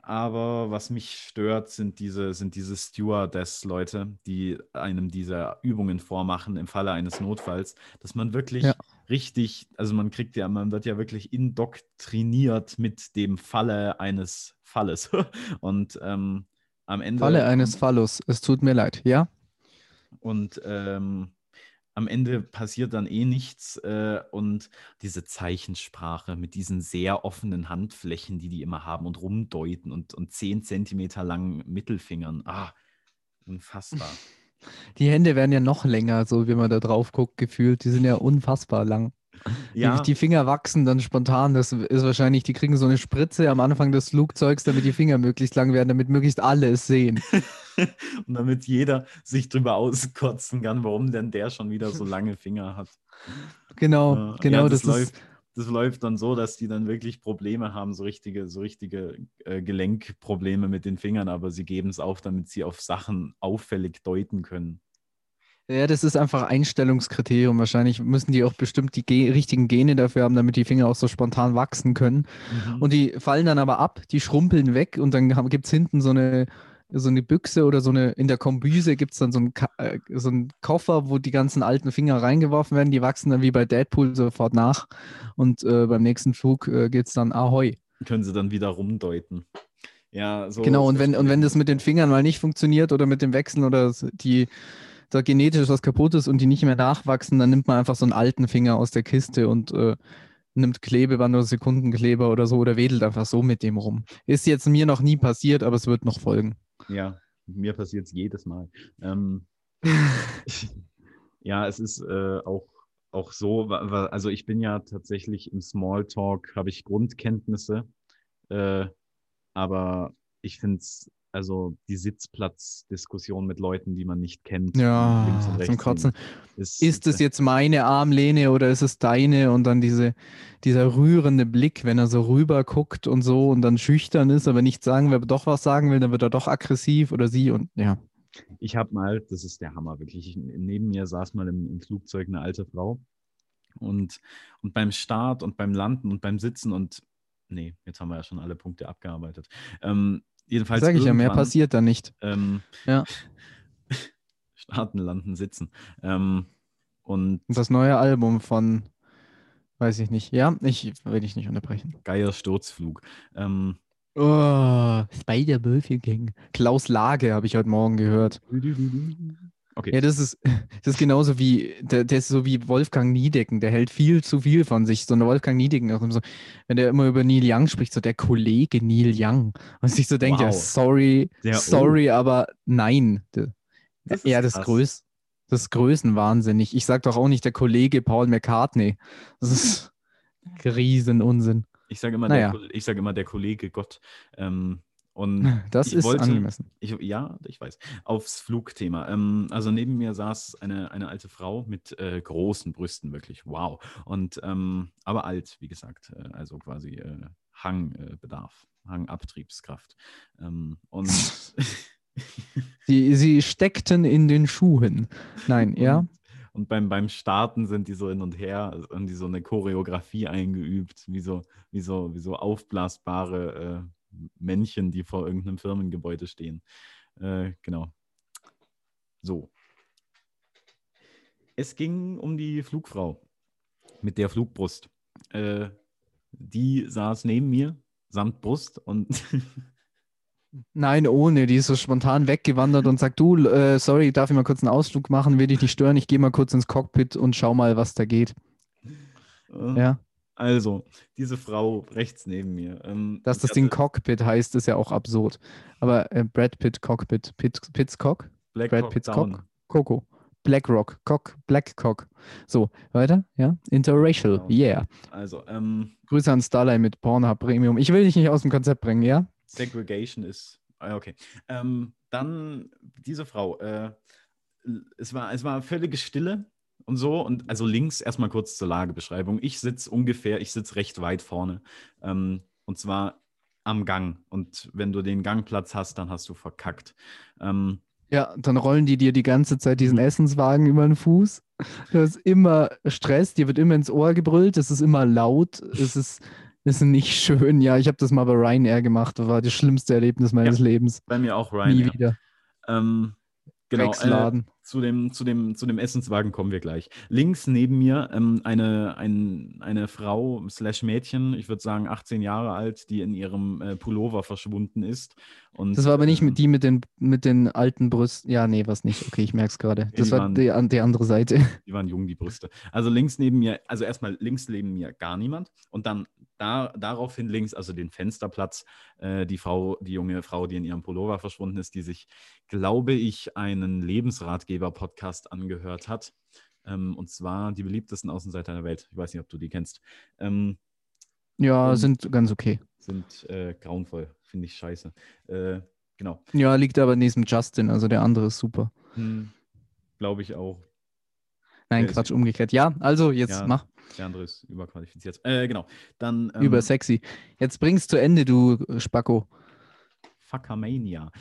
Aber was mich stört, sind diese, sind diese Stewardess-Leute, die einem diese Übungen vormachen im Falle eines Notfalls, dass man wirklich Ja. richtig, also man kriegt ja, man wird ja wirklich indoktriniert mit dem Falle eines Falles. Und ähm, am Ende. Falle eines Phallus. Es tut mir leid, ja? Und ähm, am Ende passiert dann eh nichts. Äh, und diese Zeichensprache mit diesen sehr offenen Handflächen, die die immer haben und rumdeuten und, und 10 Zentimeter langen Mittelfingern. Ah, unfassbar. Die Hände werden ja noch länger, so wie man da drauf guckt, gefühlt. Die sind ja unfassbar lang. Ja. Die, die Finger wachsen dann spontan. Das ist wahrscheinlich, die kriegen so eine Spritze am Anfang des Flugzeugs, damit die Finger möglichst lang werden, damit möglichst alle es sehen. Und damit jeder sich drüber auskotzen kann, warum denn der schon wieder so lange Finger hat. Genau, Äh, genau. ja, das, das, läuft, das läuft dann so, dass die dann wirklich Probleme haben, so richtige, so richtige äh, Gelenkprobleme mit den Fingern, aber sie geben es auf, damit sie auf Sachen auffällig deuten können. ja, das ist einfach Einstellungskriterium. Wahrscheinlich müssen die auch bestimmt die Ge richtigen Gene dafür haben, damit die Finger auch so spontan wachsen können. Mhm. Und die fallen dann aber ab, die schrumpeln weg und dann gibt es hinten so eine, so eine Büchse oder so eine, in der Kombüse gibt es dann so einen, äh, so einen Koffer, wo die ganzen alten Finger reingeworfen werden. Die wachsen dann wie bei Deadpool sofort nach. Und äh, beim nächsten Flug äh, geht es dann Ahoi. können sie dann wieder rumdeuten. Ja, so. Genau, und wenn, und wenn das mit den Fingern mal nicht funktioniert oder mit dem Wechseln oder die da genetisch was kaputt ist und die nicht mehr nachwachsen, dann nimmt man einfach so einen alten Finger aus der Kiste und äh, nimmt Klebeband oder Sekundenkleber oder so oder wedelt einfach so mit dem rum. Ist jetzt mir noch nie passiert, aber es wird noch folgen. Ja, mir passiert es jedes Mal. Ähm, ja, es ist äh, auch, auch so, also ich bin ja tatsächlich im Smalltalk, habe ich Grundkenntnisse, äh, aber ich finde es, also die Sitzplatzdiskussion mit Leuten, die man nicht kennt, Ja, zum Kotzen. ist, Ist es jetzt meine Armlehne oder ist es deine? Und dann diese, dieser rührende Blick, wenn er so rüber guckt und so und dann schüchtern ist, aber nichts sagen aber doch was sagen will, dann wird er doch aggressiv oder sie und ja. Ich habe mal, das ist der Hammer, wirklich. Ich, neben mir saß mal im, im Flugzeug eine alte Frau. Und, und beim Start und beim Landen und beim Sitzen und nee, jetzt haben wir ja schon alle Punkte abgearbeitet. Ähm, jedenfalls. Sag ich ja, mehr passiert da nicht. Ähm, Ja. Starten, landen, sitzen. Ähm, und das neue Album von, weiß ich nicht. Ja, ich will dich nicht unterbrechen. geiler Sturzflug. Ähm, Oh, Spider-Murphy Gang. Klaus Lage habe ich heute Morgen gehört. Okay. Ja, das ist, das ist genauso wie, der, der ist so wie Wolfgang Niedecken, der hält viel zu viel von sich. So eine Wolfgang Niedecken, auch immer so, wenn der immer über Neil Young spricht, so der Kollege Neil Young. Und sich so denkt, ja, Wow. sorry, Der- sorry, aber nein. Das ist ja, das. Größ, das ist größenwahnsinnig. Ich sag doch auch nicht der Kollege Paul McCartney. Das ist riesen Unsinn. Ich sage immer, Naja. der, ich sag immer der Kollege Gott. Ähm, und Das ist wollte, angemessen. Ich, ja, ich weiß. Aufs Flugthema. Ähm, also neben mir saß eine, eine alte Frau mit äh, großen Brüsten, wirklich. Wow. Und ähm, aber alt, wie gesagt. Äh, also quasi äh, Hangbedarf, Hangabtriebskraft. Ähm, und Sie, sie steckten in den Schuhen. Nein, ja. Und, und beim, beim Starten sind die so hin und her, haben die so eine Choreografie eingeübt, wie so, wie so, wie so aufblasbare äh, Männchen, die vor irgendeinem Firmengebäude stehen. Äh, genau. So. Es ging um die Flugfrau mit der Flugbrust. Äh, die saß neben mir, samt Brust und Nein, ohne. Die ist so spontan weggewandert und sagt, du, äh, sorry, darf ich mal kurz einen Ausflug machen? Will dich nicht stören? Ich gehe mal kurz ins Cockpit und schau mal, was da geht. äh, Ja, also, diese Frau rechts neben mir. Ähm, dass das Ding Cockpit heißt, ist ja auch absurd. Aber äh, Brad Pitt Cockpit, Pitt, Pitt's Cock? Black Brad Hawk Pitt's Down. Cock? Coco. Blackrock, Cock, Black Cock. So, weiter? Ja, Interracial, Genau. yeah. Also, ähm, Grüße an Starlight mit Pornhub Premium. Ich will dich nicht aus dem Konzept bringen, ja? Segregation ist. ah, Okay. Ähm, dann diese Frau. Äh, es, war, es war völlige Stille und so. Und also links erstmal kurz zur Lagebeschreibung. Ich sitze ungefähr, ich sitze recht weit vorne. Ähm, und zwar am Gang. Und wenn du den Gangplatz hast, dann hast du verkackt. Ähm, Ja, dann rollen die dir die ganze Zeit diesen Essenswagen über den Fuß. Du hast immer Stress, dir wird immer ins Ohr gebrüllt, es ist immer laut, es ist, es ist nicht schön. Ja, ich habe das mal bei Ryanair gemacht, das war das schlimmste Erlebnis meines Lebens. bei mir auch Nie Ryanair. wieder. Ähm, genau. Äh, zu, dem, zu, dem, zu dem Essenswagen kommen wir gleich. Links neben mir ähm, eine, ein, eine Frau slash Mädchen, ich würde sagen 18 Jahre alt, die in ihrem äh, Pullover verschwunden ist. Und, Das war aber nicht ähm, mit die mit den, mit den alten Brüsten. Ja, nee, was nicht. Okay, ich merke es gerade. die Das war waren- die, die andere Seite. Die waren jung, die Brüste. Also links neben mir, also erstmal links neben mir gar niemand. Und dann da, daraufhin links, also den Fensterplatz, äh, die Frau, die junge Frau, die in ihrem Pullover verschwunden ist, die sich, glaube ich, einen Lebensratgeber-Podcast angehört hat. Ähm, und zwar die beliebtesten Außenseiter der Welt. Ich weiß nicht, ob du die kennst. Ähm, Ja, sind ganz okay. sind äh, grauenvoll. Finde ich scheiße. Äh, genau. Ja, liegt aber neben Justin, also der andere ist super. Hm, Glaube ich auch. Nein, ist- Quatsch, umgekehrt. Ja, also jetzt Ja. mach Der andere ist überqualifiziert. Äh, genau. Dann ähm, über sexy. Jetzt bring's zu Ende, du äh, Spacko. Fuckermania.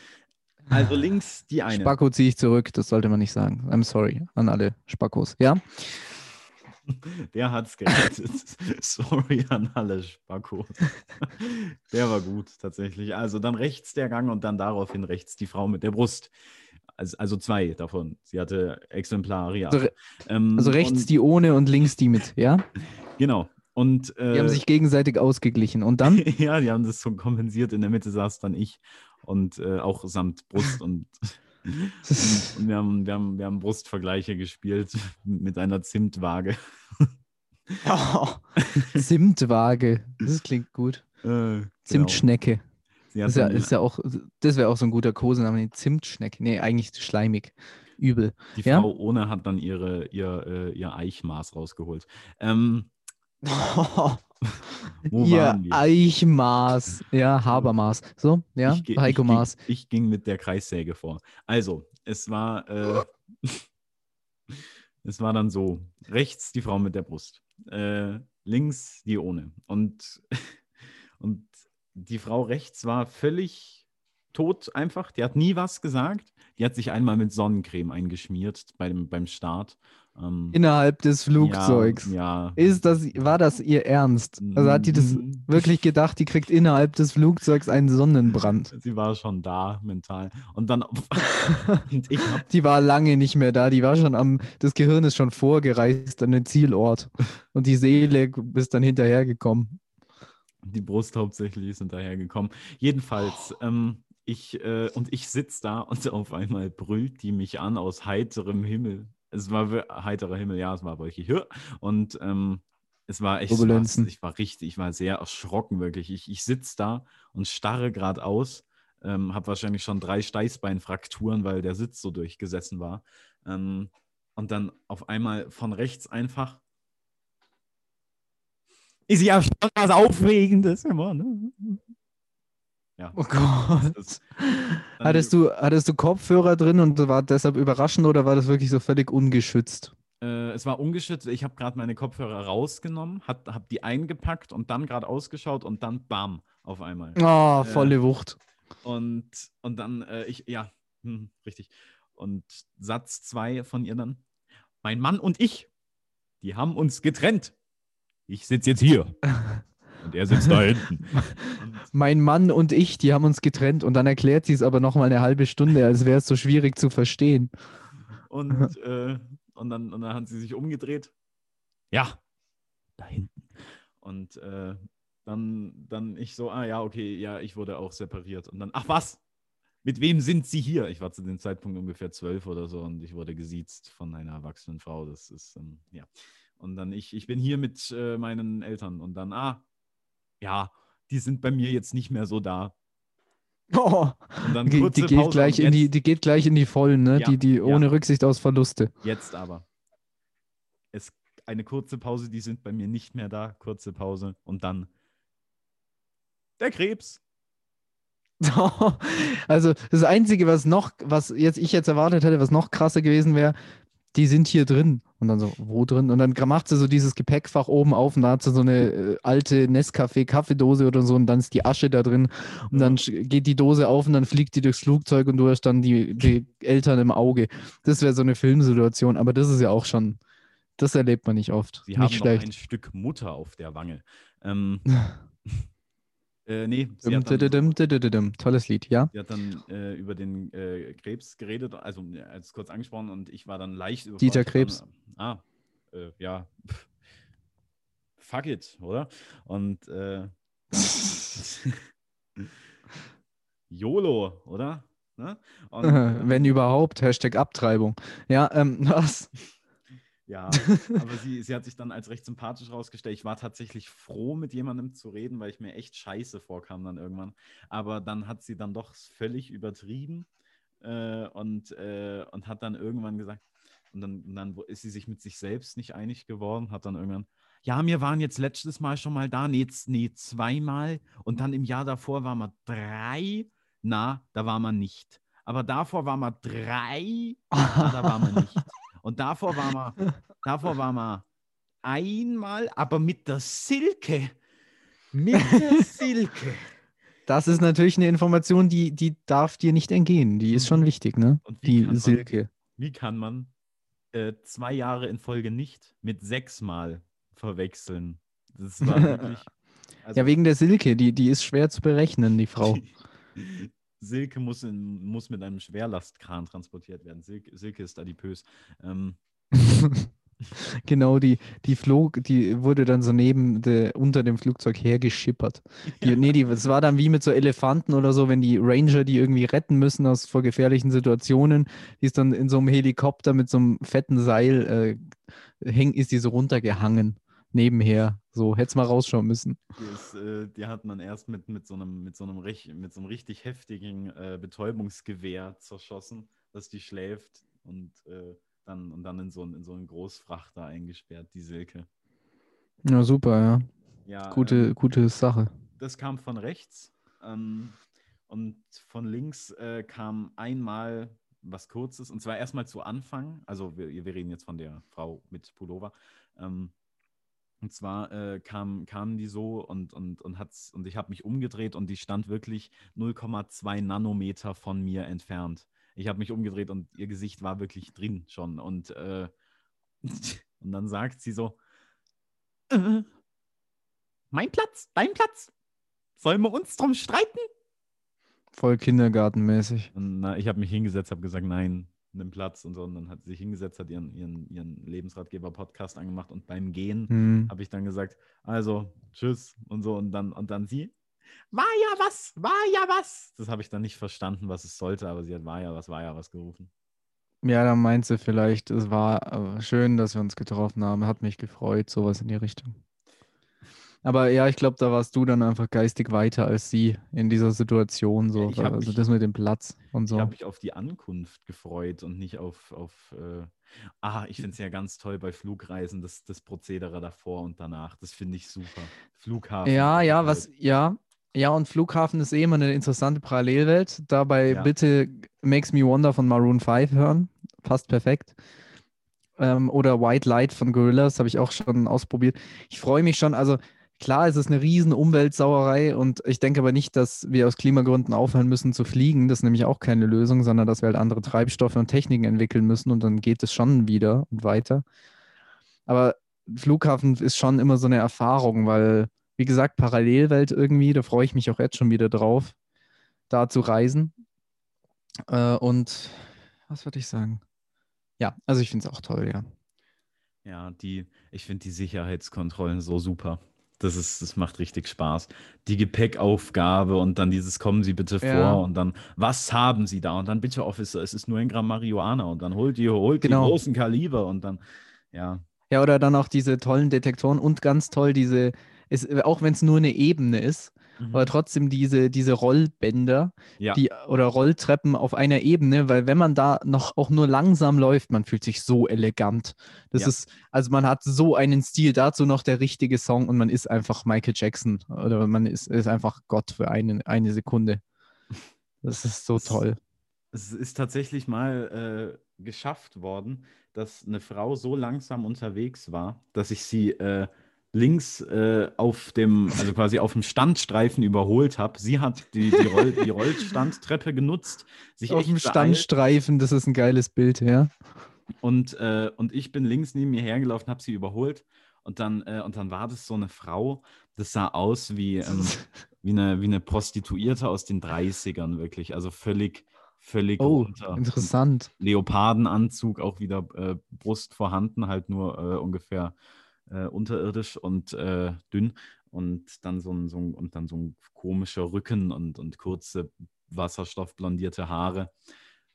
Also links die eine. Spacko ziehe ich zurück, das sollte man nicht sagen. I'm sorry an alle Spackos. Ja? Der hat's gerettet. Sorry an alle Spackos. Der war gut, tatsächlich. Also dann rechts der Gang und dann daraufhin rechts die Frau mit der Brust. Also, also zwei davon. Sie hatte Exemplare. Also ähm, Also rechts und, die ohne und links die mit, ja? Genau. Und äh, Die haben sich gegenseitig ausgeglichen. Und dann? ja, die haben das so kompensiert. In der Mitte saß dann ich und äh, auch samt Brust und, und, und wir, haben, wir, haben, wir haben Brustvergleiche gespielt mit einer Zimtwaage. Oh, Zimtwaage. Das klingt gut. Äh, genau. Zimtschnecke. Sie Das hat ist ja, ist ja auch, das wäre auch so ein guter Kosename. die Zimtschnecke. Nee, eigentlich schleimig. Übel. Die Ja? Frau ohne hat dann ihre, ihr, äh, ihr Eichmaß rausgeholt. Ähm, wo wir? Eichmaß. Ja, Habermaß. So, ja, ich, Heiko ich, ging- Maß. ich ging mit der Kreissäge vor. Also, es war, äh, es war dann so: rechts die Frau mit der Brust, äh, links die ohne. Und, und die Frau rechts war völlig tot einfach. Die hat nie was gesagt. Die hat sich einmal mit Sonnencreme eingeschmiert beim, beim Start. Ähm, Innerhalb des Flugzeugs. Ja, ja. Ist das, war das ihr Ernst? Also hat die das Mhm. wirklich gedacht, die kriegt innerhalb des Flugzeugs einen Sonnenbrand. Sie war schon da mental. Und dann. und hab Die war lange nicht mehr da, die war schon am, das Gehirn ist schon vorgereist an den Zielort. Und die Seele ist dann hinterhergekommen. Die Brust hauptsächlich ist hinterhergekommen. Jedenfalls, ähm, ich, äh, und ich sitze da und auf einmal brüllt die mich an aus heiterem Himmel. Es war heiterer Himmel, ja, es war. "Hö!" Und ähm, es war echt, Turbulenzen. ich war richtig, ich war sehr erschrocken, wirklich. Ich, ich sitze da und starre geradeaus, ähm, habe wahrscheinlich schon drei Steißbeinfrakturen, weil der Sitz so durchgesessen war. Ähm, und dann auf einmal von rechts einfach. Ist ja schon was Aufregendes immer, ne? Ja. Oh Gott. Das- Hattest du, hattest du Kopfhörer drin und war deshalb überraschend oder war das wirklich so völlig ungeschützt? Äh, es war ungeschützt. Ich habe gerade meine Kopfhörer rausgenommen, habe die eingepackt und dann gerade ausgeschaut und dann bam, auf einmal. Oh, volle Wucht. Und, und dann, äh, ich, ja, hm, richtig. Und Satz zwei von ihr dann. Mein Mann und ich, die haben uns getrennt. Ich sitze jetzt hier. Und er sitzt da hinten. Mein Mann und ich, die haben uns getrennt und dann erklärt sie es aber noch mal eine halbe Stunde, als wäre es so schwierig zu verstehen. und, äh, und, dann, und dann hat sie sich umgedreht. Ja, da hinten. Und äh, dann, dann ich so, ah ja, okay, ja, ich wurde auch separiert. Und dann, ach was? Mit wem sind Sie hier? Ich war zu dem Zeitpunkt ungefähr zwölf oder so und ich wurde gesiezt von einer erwachsenen Frau. Das ist, ähm, ja. Und dann, ich, ich bin hier mit äh, meinen Eltern. Und dann, ah, ja, die sind bei mir jetzt nicht mehr so da. Oh, Und dann die, die, geht Pause gleich in die, die geht gleich in die Vollen, ne? Ja, die, die ja. ohne Rücksicht aus Verluste. Jetzt aber. Es eine kurze Pause, die sind bei mir nicht mehr da. Kurze Pause und dann der Krebs. Also das Einzige, was noch, was jetzt ich jetzt erwartet hätte, was noch krasser gewesen wäre, die sind hier drin. Und dann so, wo drin? Und dann macht sie so dieses Gepäckfach oben auf und da hat sie so eine äh, alte Nescafé-Kaffeedose oder so und dann ist die Asche da drin. Und dann sch- geht die Dose auf und dann fliegt die durchs Flugzeug und du hast dann die, die Eltern im Auge. Das wäre so eine Filmsituation, aber das ist ja auch schon, das erlebt man nicht oft. Sie nicht haben schlecht. ein Stück Mutter auf der Wange. Ähm, äh, nee, dann, Dim, dim, dim. Tolles Lied, ja? sie hat dann äh, über den äh, Krebs geredet, also als kurz angesprochen und ich war dann leicht überfordert. Dieter Dann, Krebs. ah, äh, ja. pff, Fuck it, oder? Und äh, YOLO, oder? Ne? Und, Wenn überhaupt, Hashtag Abtreibung. Ja, ähm, was? Ja, aber sie, sie hat sich dann als recht sympathisch rausgestellt. Ich war tatsächlich froh, mit jemandem zu reden, weil ich mir echt scheiße vorkam dann irgendwann. Aber dann hat sie dann doch völlig übertrieben äh, und, äh, und hat dann irgendwann gesagt, Und dann, und dann ist sie sich mit sich selbst nicht einig geworden, hat dann irgendwann, ja, wir waren jetzt letztes Mal schon mal da, nee, nee zweimal. Und dann im Jahr davor waren wir drei. Na, da war man nicht. Aber davor waren wir drei. Na, da waren wir nicht. Und davor waren wir, davor waren wir einmal, aber mit der Silke. Mit der Silke. Das ist natürlich eine Information, die, die darf dir nicht entgehen. Die ist schon wichtig, ne? Die man- Silke. Wie kann man äh, zwei Jahre in Folge nicht mit sechsmal verwechseln? Das war wirklich. also Ja, wegen der Silke, die, die ist schwer zu berechnen, die Frau. Silke muss, in, muss mit einem Schwerlastkran transportiert werden. Silke, Silke ist adipös. Ähm, genau, die, die flog, die wurde dann so neben der, unter dem Flugzeug hergeschippert. Die, nee, die, das war dann wie mit so Elefanten oder so, wenn die Ranger die irgendwie retten müssen aus vor gefährlichen Situationen, die ist dann in so einem Helikopter mit so einem fetten Seil äh, häng, ist die so runtergehangen nebenher. So, hätte es mal rausschauen müssen. die, ist, äh, die hat man erst mit, mit, so, einem, mit, so, einem, mit so einem richtig heftigen äh, Betäubungsgewehr zerschossen, dass die schläft und, äh, dann, und dann in so, einen- in so einen Großfrachter eingesperrt, die Silke. Ja, super, ja. Ja, Gute, ähm, gute Sache. das kam von rechts ähm, und von links äh, kam einmal was Kurzes und zwar erstmal zu Anfang. Also wir, wir reden jetzt von der Frau mit Pullover. Ähm, und zwar äh, kam, kamen die so und, und, und, hat's, und ich habe mich umgedreht und die stand wirklich 0,2 Nanometer von mir entfernt. Ich habe mich umgedreht und ihr Gesicht war wirklich drin schon. Und, äh, und dann sagt sie so, äh, mein Platz, dein Platz. Sollen wir uns drum streiten? Voll kindergartenmäßig. Na, ich habe mich hingesetzt, habe gesagt, nein, nimm Platz und so. Und dann hat sie sich hingesetzt, hat ihren, ihren, ihren Lebensratgeber-Podcast angemacht und beim Gehen Hm. habe ich dann gesagt, also tschüss und so. Und dann, und dann sie, war ja was, war ja was. Das habe ich dann nicht verstanden, was es sollte, aber sie hat war ja was, war ja was gerufen. Ja, dann meint sie vielleicht, es war äh, schön, dass wir uns getroffen haben. Hat mich gefreut, sowas in die Richtung. Aber ja, ich glaube, da warst du dann einfach geistig weiter als sie in dieser Situation. So. ich hab also mich- das mit dem Platz und Ich so. habe mich auf die Ankunft gefreut und nicht auf, auf äh, ah, ich finde es ja ganz toll bei Flugreisen, das, das Prozedere davor und danach. Das finde ich super. Flughafen. Ja, ja, halt- was, ja. Ja, und Flughafen ist eh immer eine interessante Parallelwelt. Dabei Ja. bitte Makes Me Wonder von Maroon 5 hören. Passt perfekt. Ähm, oder White Light von Gorillaz habe ich auch schon ausprobiert. Ich freue mich schon. Also klar, es ist eine riesen Umweltsauerei und ich denke aber nicht, dass wir aus Klimagründen aufhören müssen zu fliegen. Das ist nämlich auch keine Lösung, sondern dass wir halt andere Treibstoffe und Techniken entwickeln müssen und dann geht es schon wieder und weiter. Aber Flughafen ist schon immer so eine Erfahrung, weil, wie gesagt, Parallelwelt irgendwie, da freue ich mich auch jetzt schon wieder drauf, da zu reisen. Äh, und was würde ich sagen? Ja, also ich finde es auch toll, ja. Ja, die, ich finde die Sicherheitskontrollen so super. Das ist, das macht richtig Spaß. Die Gepäckaufgabe und dann dieses kommen Sie bitte Ja. vor und dann, was haben Sie da? Und dann bitte, Officer, es ist nur ein Gramm Marihuana und dann holt die, holt Genau. die großen Kaliber und dann, ja. Ja, oder dann auch diese tollen Detektoren und ganz toll diese, ist, auch wenn es nur eine Ebene ist, aber trotzdem diese, diese Rollbänder, Mhm. Ja. die oder Rolltreppen auf einer Ebene, weil wenn man da noch auch nur langsam läuft, man fühlt sich so elegant. Das Ja. ist, also man hat so einen Stil, dazu noch der richtige Song und man ist einfach Michael Jackson oder man ist, ist einfach Gott für eine, eine Sekunde. Das ist so Das- toll. Es ist tatsächlich mal äh, geschafft worden, dass eine Frau so langsam unterwegs war, dass ich sie äh, links äh, auf dem, also quasi auf dem Standstreifen überholt habe. Sie hat die, die, Roll, die Rollstandtreppe genutzt, sich Auf dem Standstreifen, das ist ein geiles Bild, ja. und, äh, und ich bin links neben ihr hergelaufen, habe sie überholt und dann, äh, und dann war das so eine Frau, das sah aus wie, ähm, wie, eine, wie eine Prostituierte aus den 30ern, wirklich. Also völlig, völlig Oh, runter. interessant. Leopardenanzug, auch wieder äh, Brust vorhanden, halt nur äh, ungefähr äh, unterirdisch und äh, dünn. Und dann so ein, so ein, und dann so ein komischer Rücken und, und kurze wasserstoffblondierte Haare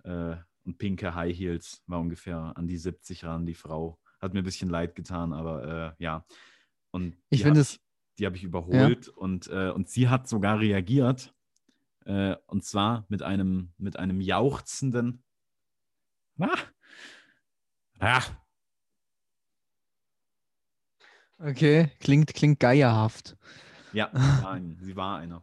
äh, und pinke High Heels, war ungefähr an die 70 ran, die Frau. Hat mir ein bisschen leid getan, aber äh, ja. Und Ich die finde es- Die habe ich überholt und, äh, und sie hat sogar reagiert. Äh, und zwar mit einem, mit einem jauchzenden. Ah, Ah, Okay, klingt, klingt geierhaft. ja, sie war, einer.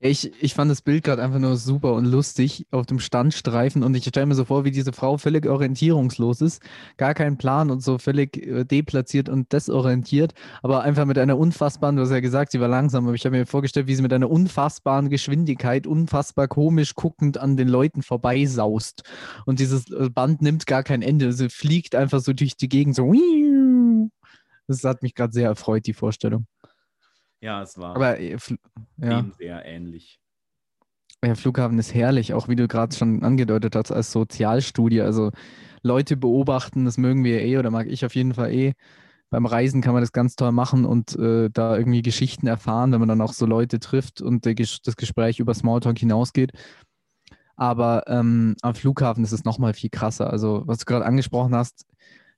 Ich, ich fand das Bild gerade einfach nur super und lustig auf dem Standstreifen und ich stelle mir so vor, wie diese Frau völlig orientierungslos ist, gar keinen Plan und so völlig äh, deplatziert und desorientiert, aber einfach mit einer unfassbaren, du hast ja gesagt, sie war langsam, aber ich habe mir vorgestellt, wie sie mit einer unfassbaren Geschwindigkeit, unfassbar komisch guckend an den Leuten vorbeisaust und dieses äh, Band nimmt gar kein Ende, sie fliegt einfach so durch die Gegend so. Das hat mich gerade sehr erfreut, die Vorstellung. Ja, es war Aber äh, ja. sehr ähnlich. Der Flughafen ist herrlich, auch wie du gerade schon angedeutet hast, als Sozialstudie. Also Leute beobachten, das mögen wir eh oder mag ich auf jeden Fall eh. Beim Reisen kann man das ganz toll machen und äh, da irgendwie Geschichten erfahren, wenn man dann auch so Leute trifft und Ges- das Gespräch über Smalltalk hinausgeht. Aber ähm, am Flughafen ist es nochmal viel krasser. Also, was du gerade angesprochen hast,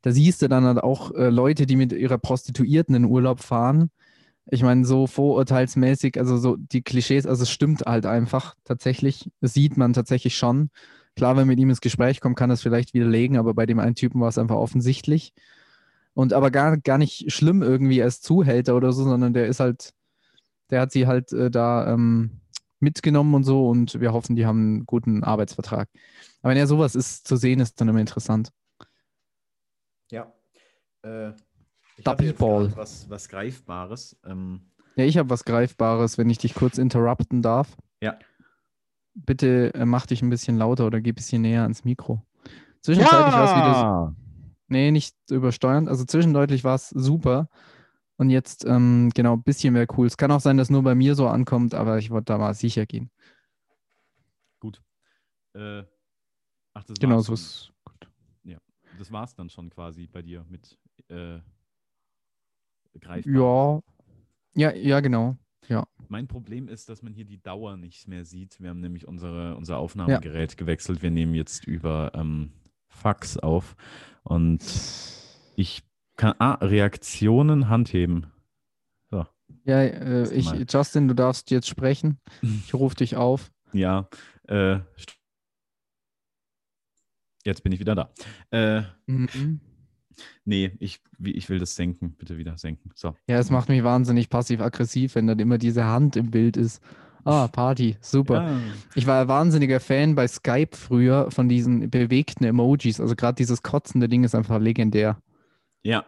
da siehst du dann halt auch äh, Leute, die mit ihrer Prostituierten in Urlaub fahren. Ich meine, so vorurteilsmäßig, also so die Klischees, also es stimmt halt einfach tatsächlich. Das sieht man tatsächlich schon. Klar, wenn man mit ihm ins Gespräch kommt, kann das vielleicht widerlegen, aber bei dem einen Typen war es einfach offensichtlich. Und aber gar, gar nicht schlimm irgendwie als Zuhälter oder so, sondern der ist halt, der hat sie halt äh, da ähm, mitgenommen und so und wir hoffen, die haben einen guten Arbeitsvertrag. Aber wenn ja sowas ist, zu sehen, ist dann immer interessant. Ja. Äh, ich Ball. Was, was Greifbares. Ähm, Ja, ich habe was Greifbares, wenn ich dich kurz interrupten darf. Ja. Bitte äh, mach dich ein bisschen lauter oder geh ein bisschen näher ans Mikro. Zwischenzeitlich war es wieder. Nee, nicht übersteuernd. Also zwischendeutlich war es super. Und jetzt, ähm, genau, ein bisschen mehr cool. Es kann auch sein, dass nur bei mir so ankommt, aber ich wollte da mal sicher gehen. gut. Äh, ach, das Genau, war's so ist gut. Das war es dann schon quasi bei dir mit äh, Greifbares. Ja. Ja, ja, genau. Mein Problem ist, dass man hier die Dauer nicht mehr sieht. Wir haben nämlich unsere, unser Aufnahmegerät gewechselt. Wir nehmen jetzt über ähm, Fax auf. Und ich kann. Ah, Reaktionen handheben. Ja, äh, ich. Justin, du darfst jetzt sprechen. Ich rufe dich auf. Ja. Äh, jetzt bin ich wieder da. Äh, Mhm. Nee, ich, ich will das senken. Bitte wieder senken. So. Ja, es macht mich wahnsinnig passiv-aggressiv, wenn dann immer diese Hand im Bild ist. Ah, Party, super. Ja. Ich war ein wahnsinniger Fan bei Skype früher von diesen bewegten Emojis. Also gerade dieses kotzende Ding ist einfach legendär. Ja,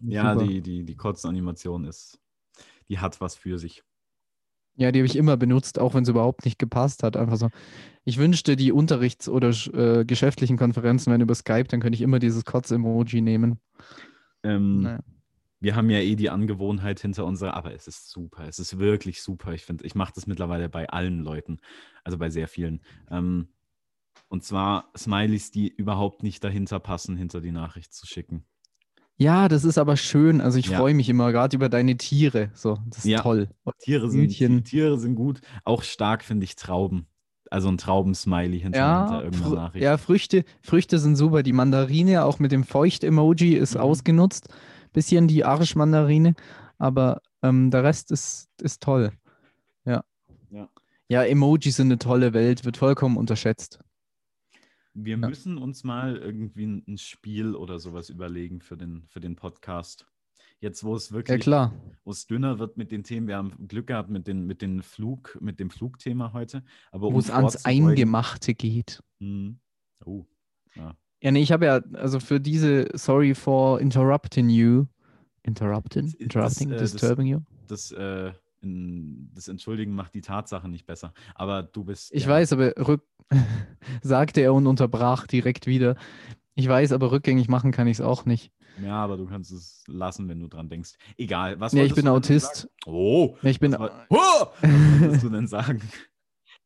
ja Super. die, die, die Kotzenanimation ist, die hat was für sich. Ja, die habe ich immer benutzt, auch wenn es überhaupt nicht gepasst hat. Einfach so. Ich wünschte, die Unterrichts- oder äh, geschäftlichen Konferenzen wären über Skype, dann könnte ich immer dieses Kotz-Emoji nehmen. Ähm, Naja. Wir haben ja eh die Angewohnheit hinter unserer, aber es ist super, es ist wirklich super. Ich finde, ich mache das mittlerweile bei allen Leuten, also bei sehr vielen. Ähm, und zwar Smileys, die überhaupt nicht dahinter passen, hinter die Nachricht zu schicken. Ja, das ist aber schön. Also ich Ja. freue mich immer gerade über deine Tiere. So, das ist Ja. toll. Tiere sind, Hütchen. Tiere sind gut. Auch stark finde ich Trauben. Also ein Traubensmiley hinter, Ja, irgendeiner Nachricht. ja Früchte, Früchte sind super. Die Mandarine, auch mit dem Feucht-Emoji, ist Mhm. ausgenutzt. Bisschen die Arschmandarine, aber ähm, der Rest ist, ist toll. Ja. Ja. Ja, Emojis sind eine tolle Welt, wird vollkommen unterschätzt. Wir Ja. müssen uns mal irgendwie ein, Spiel oder sowas überlegen für den, für den Podcast. Jetzt, wo es Ja, wirklich klar. wo es dünner wird mit den Themen. Wir haben Glück gehabt mit, den, mit, den Flug, mit dem Flugthema heute. Aber Wo es ans Eingemachte geht. Hm. Oh, ja. Ja, nee, ich habe ja, also für diese, sorry for interrupting you. Interrupting? Das- Interrupting? äh, das- disturbing you? Das, äh, in, das Entschuldigen macht die Tatsache nicht besser. Aber du bist. Ich ja, weiß, aber rück, sagte er und unterbrach direkt wieder. Ich weiß, aber rückgängig machen kann ich es auch nicht. Ja, aber du kannst es lassen, wenn du dran denkst. Egal. Was Nee, ich bin du Autist. Oh! Ja, Ich bin, Was, oh, was wolltest du denn sagen?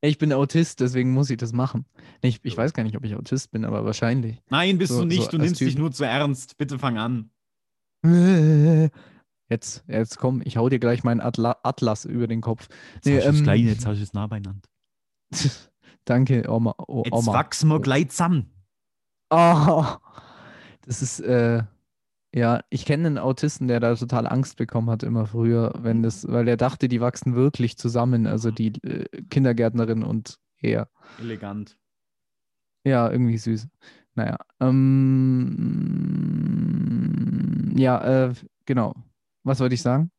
ich bin Autist, deswegen muss ich das machen. Ich, ich weiß gar nicht, ob ich Autist bin, aber wahrscheinlich. Nein, bist So- du nicht. so du nimmst dich Typ. nur zu ernst. Bitte fang an. Jetzt, jetzt komm, ich hau dir gleich meinen Atla Atlas über den Kopf. Jetzt Nee, hast ähm, gleich, jetzt hast du es nah beieinander. Danke, Oma. O- Jetzt Oma. wachsen wir gleich zusammen. Oh, das ist, äh, ja, ich kenne einen Autisten, der da total Angst bekommen hat immer früher, wenn das, weil er dachte, die wachsen wirklich zusammen, also die äh, Kindergärtnerin und er. Elegant. Ja, irgendwie süß. Naja. Ähm, ja, äh, genau. Was wollte ich sagen?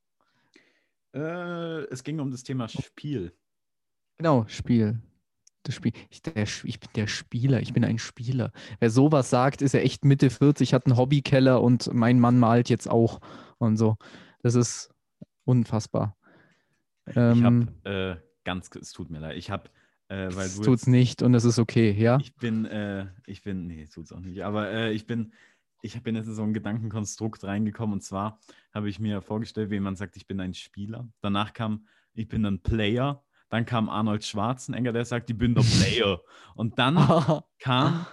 Äh, es ging um das Thema Spiel. Genau, Spiel. Das Spiel. Ich, der, ich bin der Spieler, ich bin ein Spieler. Wer sowas sagt, ist ja echt Mitte 40, hat einen Hobbykeller und mein Mann malt jetzt auch und so. Das ist unfassbar. ich habe äh, ganz, es tut mir leid, ich habe äh, weil es tut's nicht und es ist okay, ja? Ich bin, äh, ich bin, nee, tut's auch nicht, aber äh, ich bin, ich bin jetzt in so ein Gedankenkonstrukt reingekommen und zwar habe ich mir vorgestellt, wie jemand sagt, ich bin ein Spieler. Danach kam, ich bin ein Player. Dann kam Arnold Schwarzenegger, der sagt, ich bin der Player. Und dann kam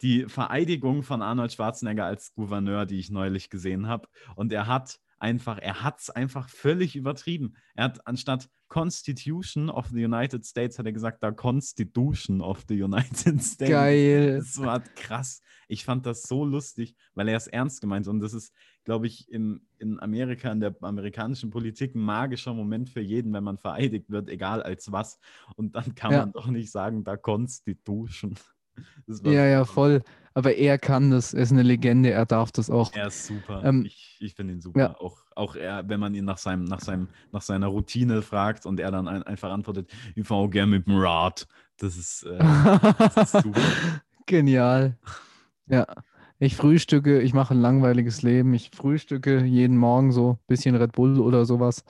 die Vereidigung von Arnold Schwarzenegger als Gouverneur, die ich neulich gesehen habe. Und er hat einfach, er hat es einfach völlig übertrieben. Er hat anstatt Constitution of the United States, hat er gesagt, da Constitution of the United States. Geil. Das war krass. Ich fand das so lustig, weil er es ernst gemeint hat. Und das ist, glaube ich, in, in Amerika, in der amerikanischen Politik ein magischer Moment für jeden, wenn man vereidigt wird, egal als was. Und dann kann ja. man doch nicht sagen, da Constitution. Ja, ja, voll. Aber er kann das, er ist eine Legende, er darf das auch. Er ist super. Ähm, ich ich finde ihn super. Ja. Auch, auch er, wenn man ihn nach, seinem, nach, seinem, nach seiner Routine fragt und er dann ein, einfach antwortet, ich fahre gerne mit dem Rad. Das ist, äh, das ist super. Genial. Ja. Ich frühstücke, ich mache ein langweiliges Leben. Ich frühstücke jeden Morgen so ein bisschen Red Bull oder sowas.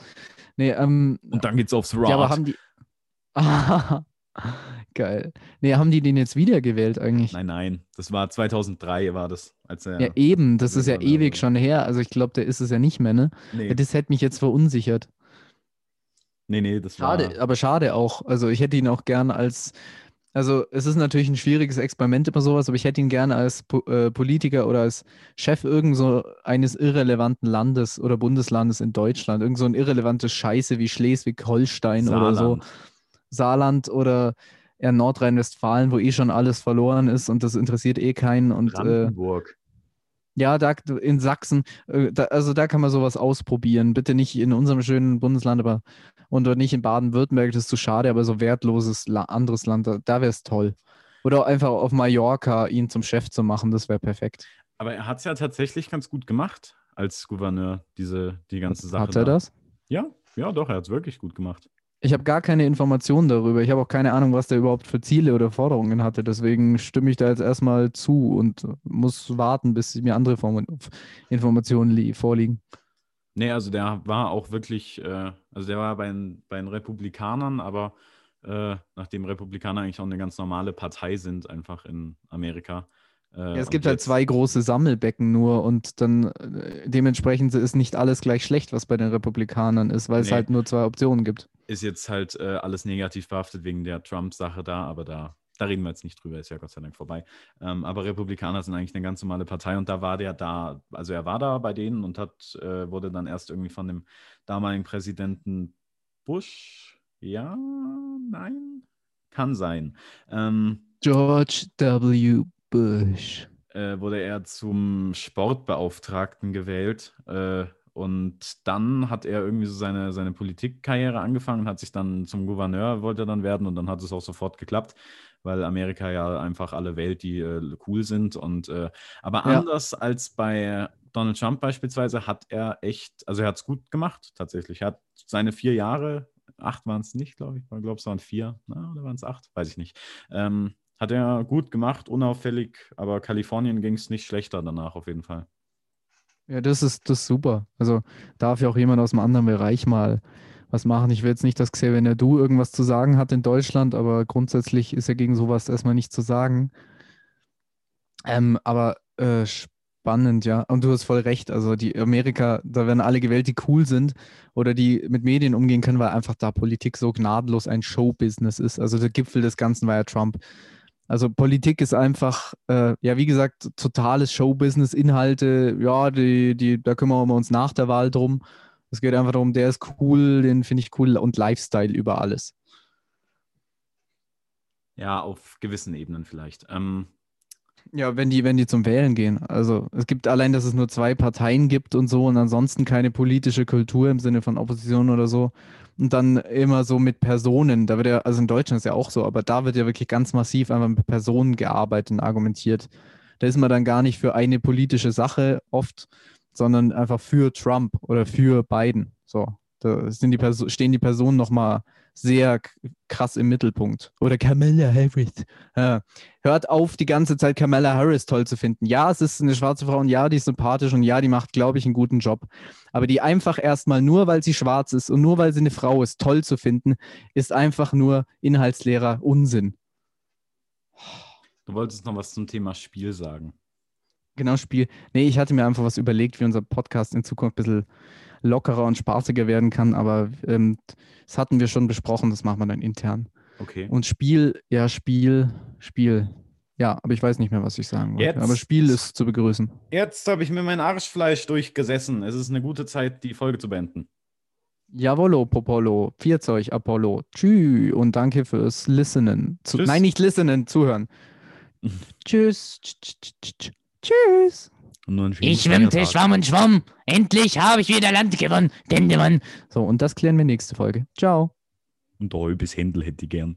Nee, ähm, und dann geht's aufs Rad. Ja, aber haben die. Geil. Nee, haben die den jetzt wiedergewählt eigentlich? Nein, nein. Das war 2003 war das. Als er ja, eben. Das ist ja ewig schon her. Also ich glaube, der ist es ja nicht mehr, ne? Nee. Das hätte mich jetzt verunsichert. Nee, nee, das war... Schade, aber schade auch. Also ich hätte ihn auch gern als... Also es ist natürlich ein schwieriges Experiment immer sowas, aber ich hätte ihn gerne als po äh, Politiker oder als Chef irgend so eines irrelevanten Landes oder Bundeslandes in Deutschland. Irgend so ein irrelevantes Scheiße wie Schleswig-Holstein oder so. Saarland oder eher Nordrhein-Westfalen, wo eh schon alles verloren ist und das interessiert eh keinen. Und, äh, Brandenburg. Äh, ja, da in Sachsen, äh, da, also da kann man sowas ausprobieren. Bitte nicht in unserem schönen Bundesland, aber und nicht in Baden-Württemberg, das ist zu schade, aber so wertloses La anderes Land, da, da wäre es toll. Oder einfach auf Mallorca ihn zum Chef zu machen, das wäre perfekt. Aber er hat es ja tatsächlich ganz gut gemacht als Gouverneur, diese, die ganze Sache. Hat er da. das? Ja, ja, doch, er hat es wirklich gut gemacht. Ich habe gar keine Informationen darüber. Ich habe auch keine Ahnung, was der überhaupt für Ziele oder Forderungen hatte. Deswegen stimme ich da jetzt erstmal zu und muss warten, bis mir andere Form Informationen vorliegen. Nee, also der war auch wirklich, äh, also der war bei, bei den Republikanern, aber äh, nachdem Republikaner eigentlich auch eine ganz normale Partei sind, einfach in Amerika, äh, ja, es gibt halt zwei große Sammelbecken nur und dann äh, dementsprechend ist nicht alles gleich schlecht, was bei den Republikanern ist, weil nee. es halt nur zwei Optionen gibt. Ist jetzt halt äh, alles negativ behaftet wegen der Trump-Sache da, aber da, da reden wir jetzt nicht drüber, ist ja Gott sei Dank vorbei. Ähm, aber Republikaner sind eigentlich eine ganz normale Partei und da war der da, also er war da bei denen und hat, äh, wurde dann erst irgendwie von dem damaligen Präsidenten Bush, ja, nein, kann sein. Ähm, George W. Bush. Äh, wurde er zum Sportbeauftragten gewählt. Äh, und dann hat er irgendwie so seine, seine Politikkarriere angefangen, hat sich dann zum Gouverneur, wollte er dann werden und dann hat es auch sofort geklappt, weil Amerika ja einfach alle Welt, die äh, cool sind. Und äh, aber ja. anders als bei Donald Trump beispielsweise hat er echt, also er hat es gut gemacht, tatsächlich. Er hat seine vier Jahre, acht waren es nicht, glaube ich, ich glaube es waren vier, na, oder waren es acht, weiß ich nicht. Ähm, hat er gut gemacht, unauffällig, aber Kalifornien ging es nicht schlechter danach auf jeden Fall. Ja, das ist, das ist super. Also darf ja auch jemand aus einem anderen Bereich mal was machen. Ich will jetzt nicht, dass Xavier Du irgendwas zu sagen hat in Deutschland, aber grundsätzlich ist ja gegen sowas erstmal nicht zu sagen. Ähm, aber äh, spannend, ja. Und du hast voll recht. Also die Amerika, da werden alle gewählt, die cool sind oder die mit Medien umgehen können, weil einfach da Politik so gnadenlos ein Showbusiness ist. Also der Gipfel des Ganzen war ja Trump. Also Politik ist einfach, äh, ja, wie gesagt, totales Showbusiness, Inhalte, ja, die, die, da kümmern wir uns nach der Wahl drum. Es geht einfach darum, der ist cool, den finde ich cool und Lifestyle über alles. Ja, auf gewissen Ebenen vielleicht. Ähm, ja, wenn die, wenn die zum Wählen gehen. Also es gibt allein, dass es nur zwei Parteien gibt und so und ansonsten keine politische Kultur im Sinne von Opposition oder so. Und dann immer so mit Personen. Da wird ja, also in Deutschland ist ja auch so, aber da wird ja wirklich ganz massiv einfach mit Personen gearbeitet und argumentiert. Da ist man dann gar nicht für eine politische Sache oft, sondern einfach für Trump oder für Biden. So, da die stehen die Personen nochmal sehr krass im Mittelpunkt. Oder Kamala Harris. Ja. Hört auf, die ganze Zeit Kamala Harris toll zu finden. Ja, es ist eine schwarze Frau und ja, die ist sympathisch und ja, die macht, glaube ich, einen guten Job. Aber die einfach erstmal nur, weil sie schwarz ist und nur weil sie eine Frau ist, toll zu finden, ist einfach nur inhaltsleerer Unsinn. Du wolltest noch was zum Thema Spiel sagen. Genau, Spiel. Nee, ich hatte mir einfach was überlegt, wie unser Podcast in Zukunft ein bisschen lockerer und spaßiger werden kann, aber ähm, das hatten wir schon besprochen, das machen wir dann intern. Okay. Und Spiel, ja, Spiel, Spiel. Ja, aber ich weiß nicht mehr, was ich sagen wollte. Jetzt- Aber Spiel ist zu begrüßen. Jetzt habe ich mir mein Arschfleisch durchgesessen. Es ist eine gute Zeit, die Folge zu beenden. Jawollo, Popolo, Vierzeug, Apollo, tschü und danke fürs Listenen. Zu, Tschüss. nein, nicht Listenen, zuhören. Tschüss. tsch, tsch, tsch, tsch, Tschüss. Ich schwimmte, schwamm und schwamm. Endlich habe ich wieder Land gewonnen. Dendemann. So, und das klären wir nächste Folge. Ciao. Und ein halbes Händel hätte ich gern.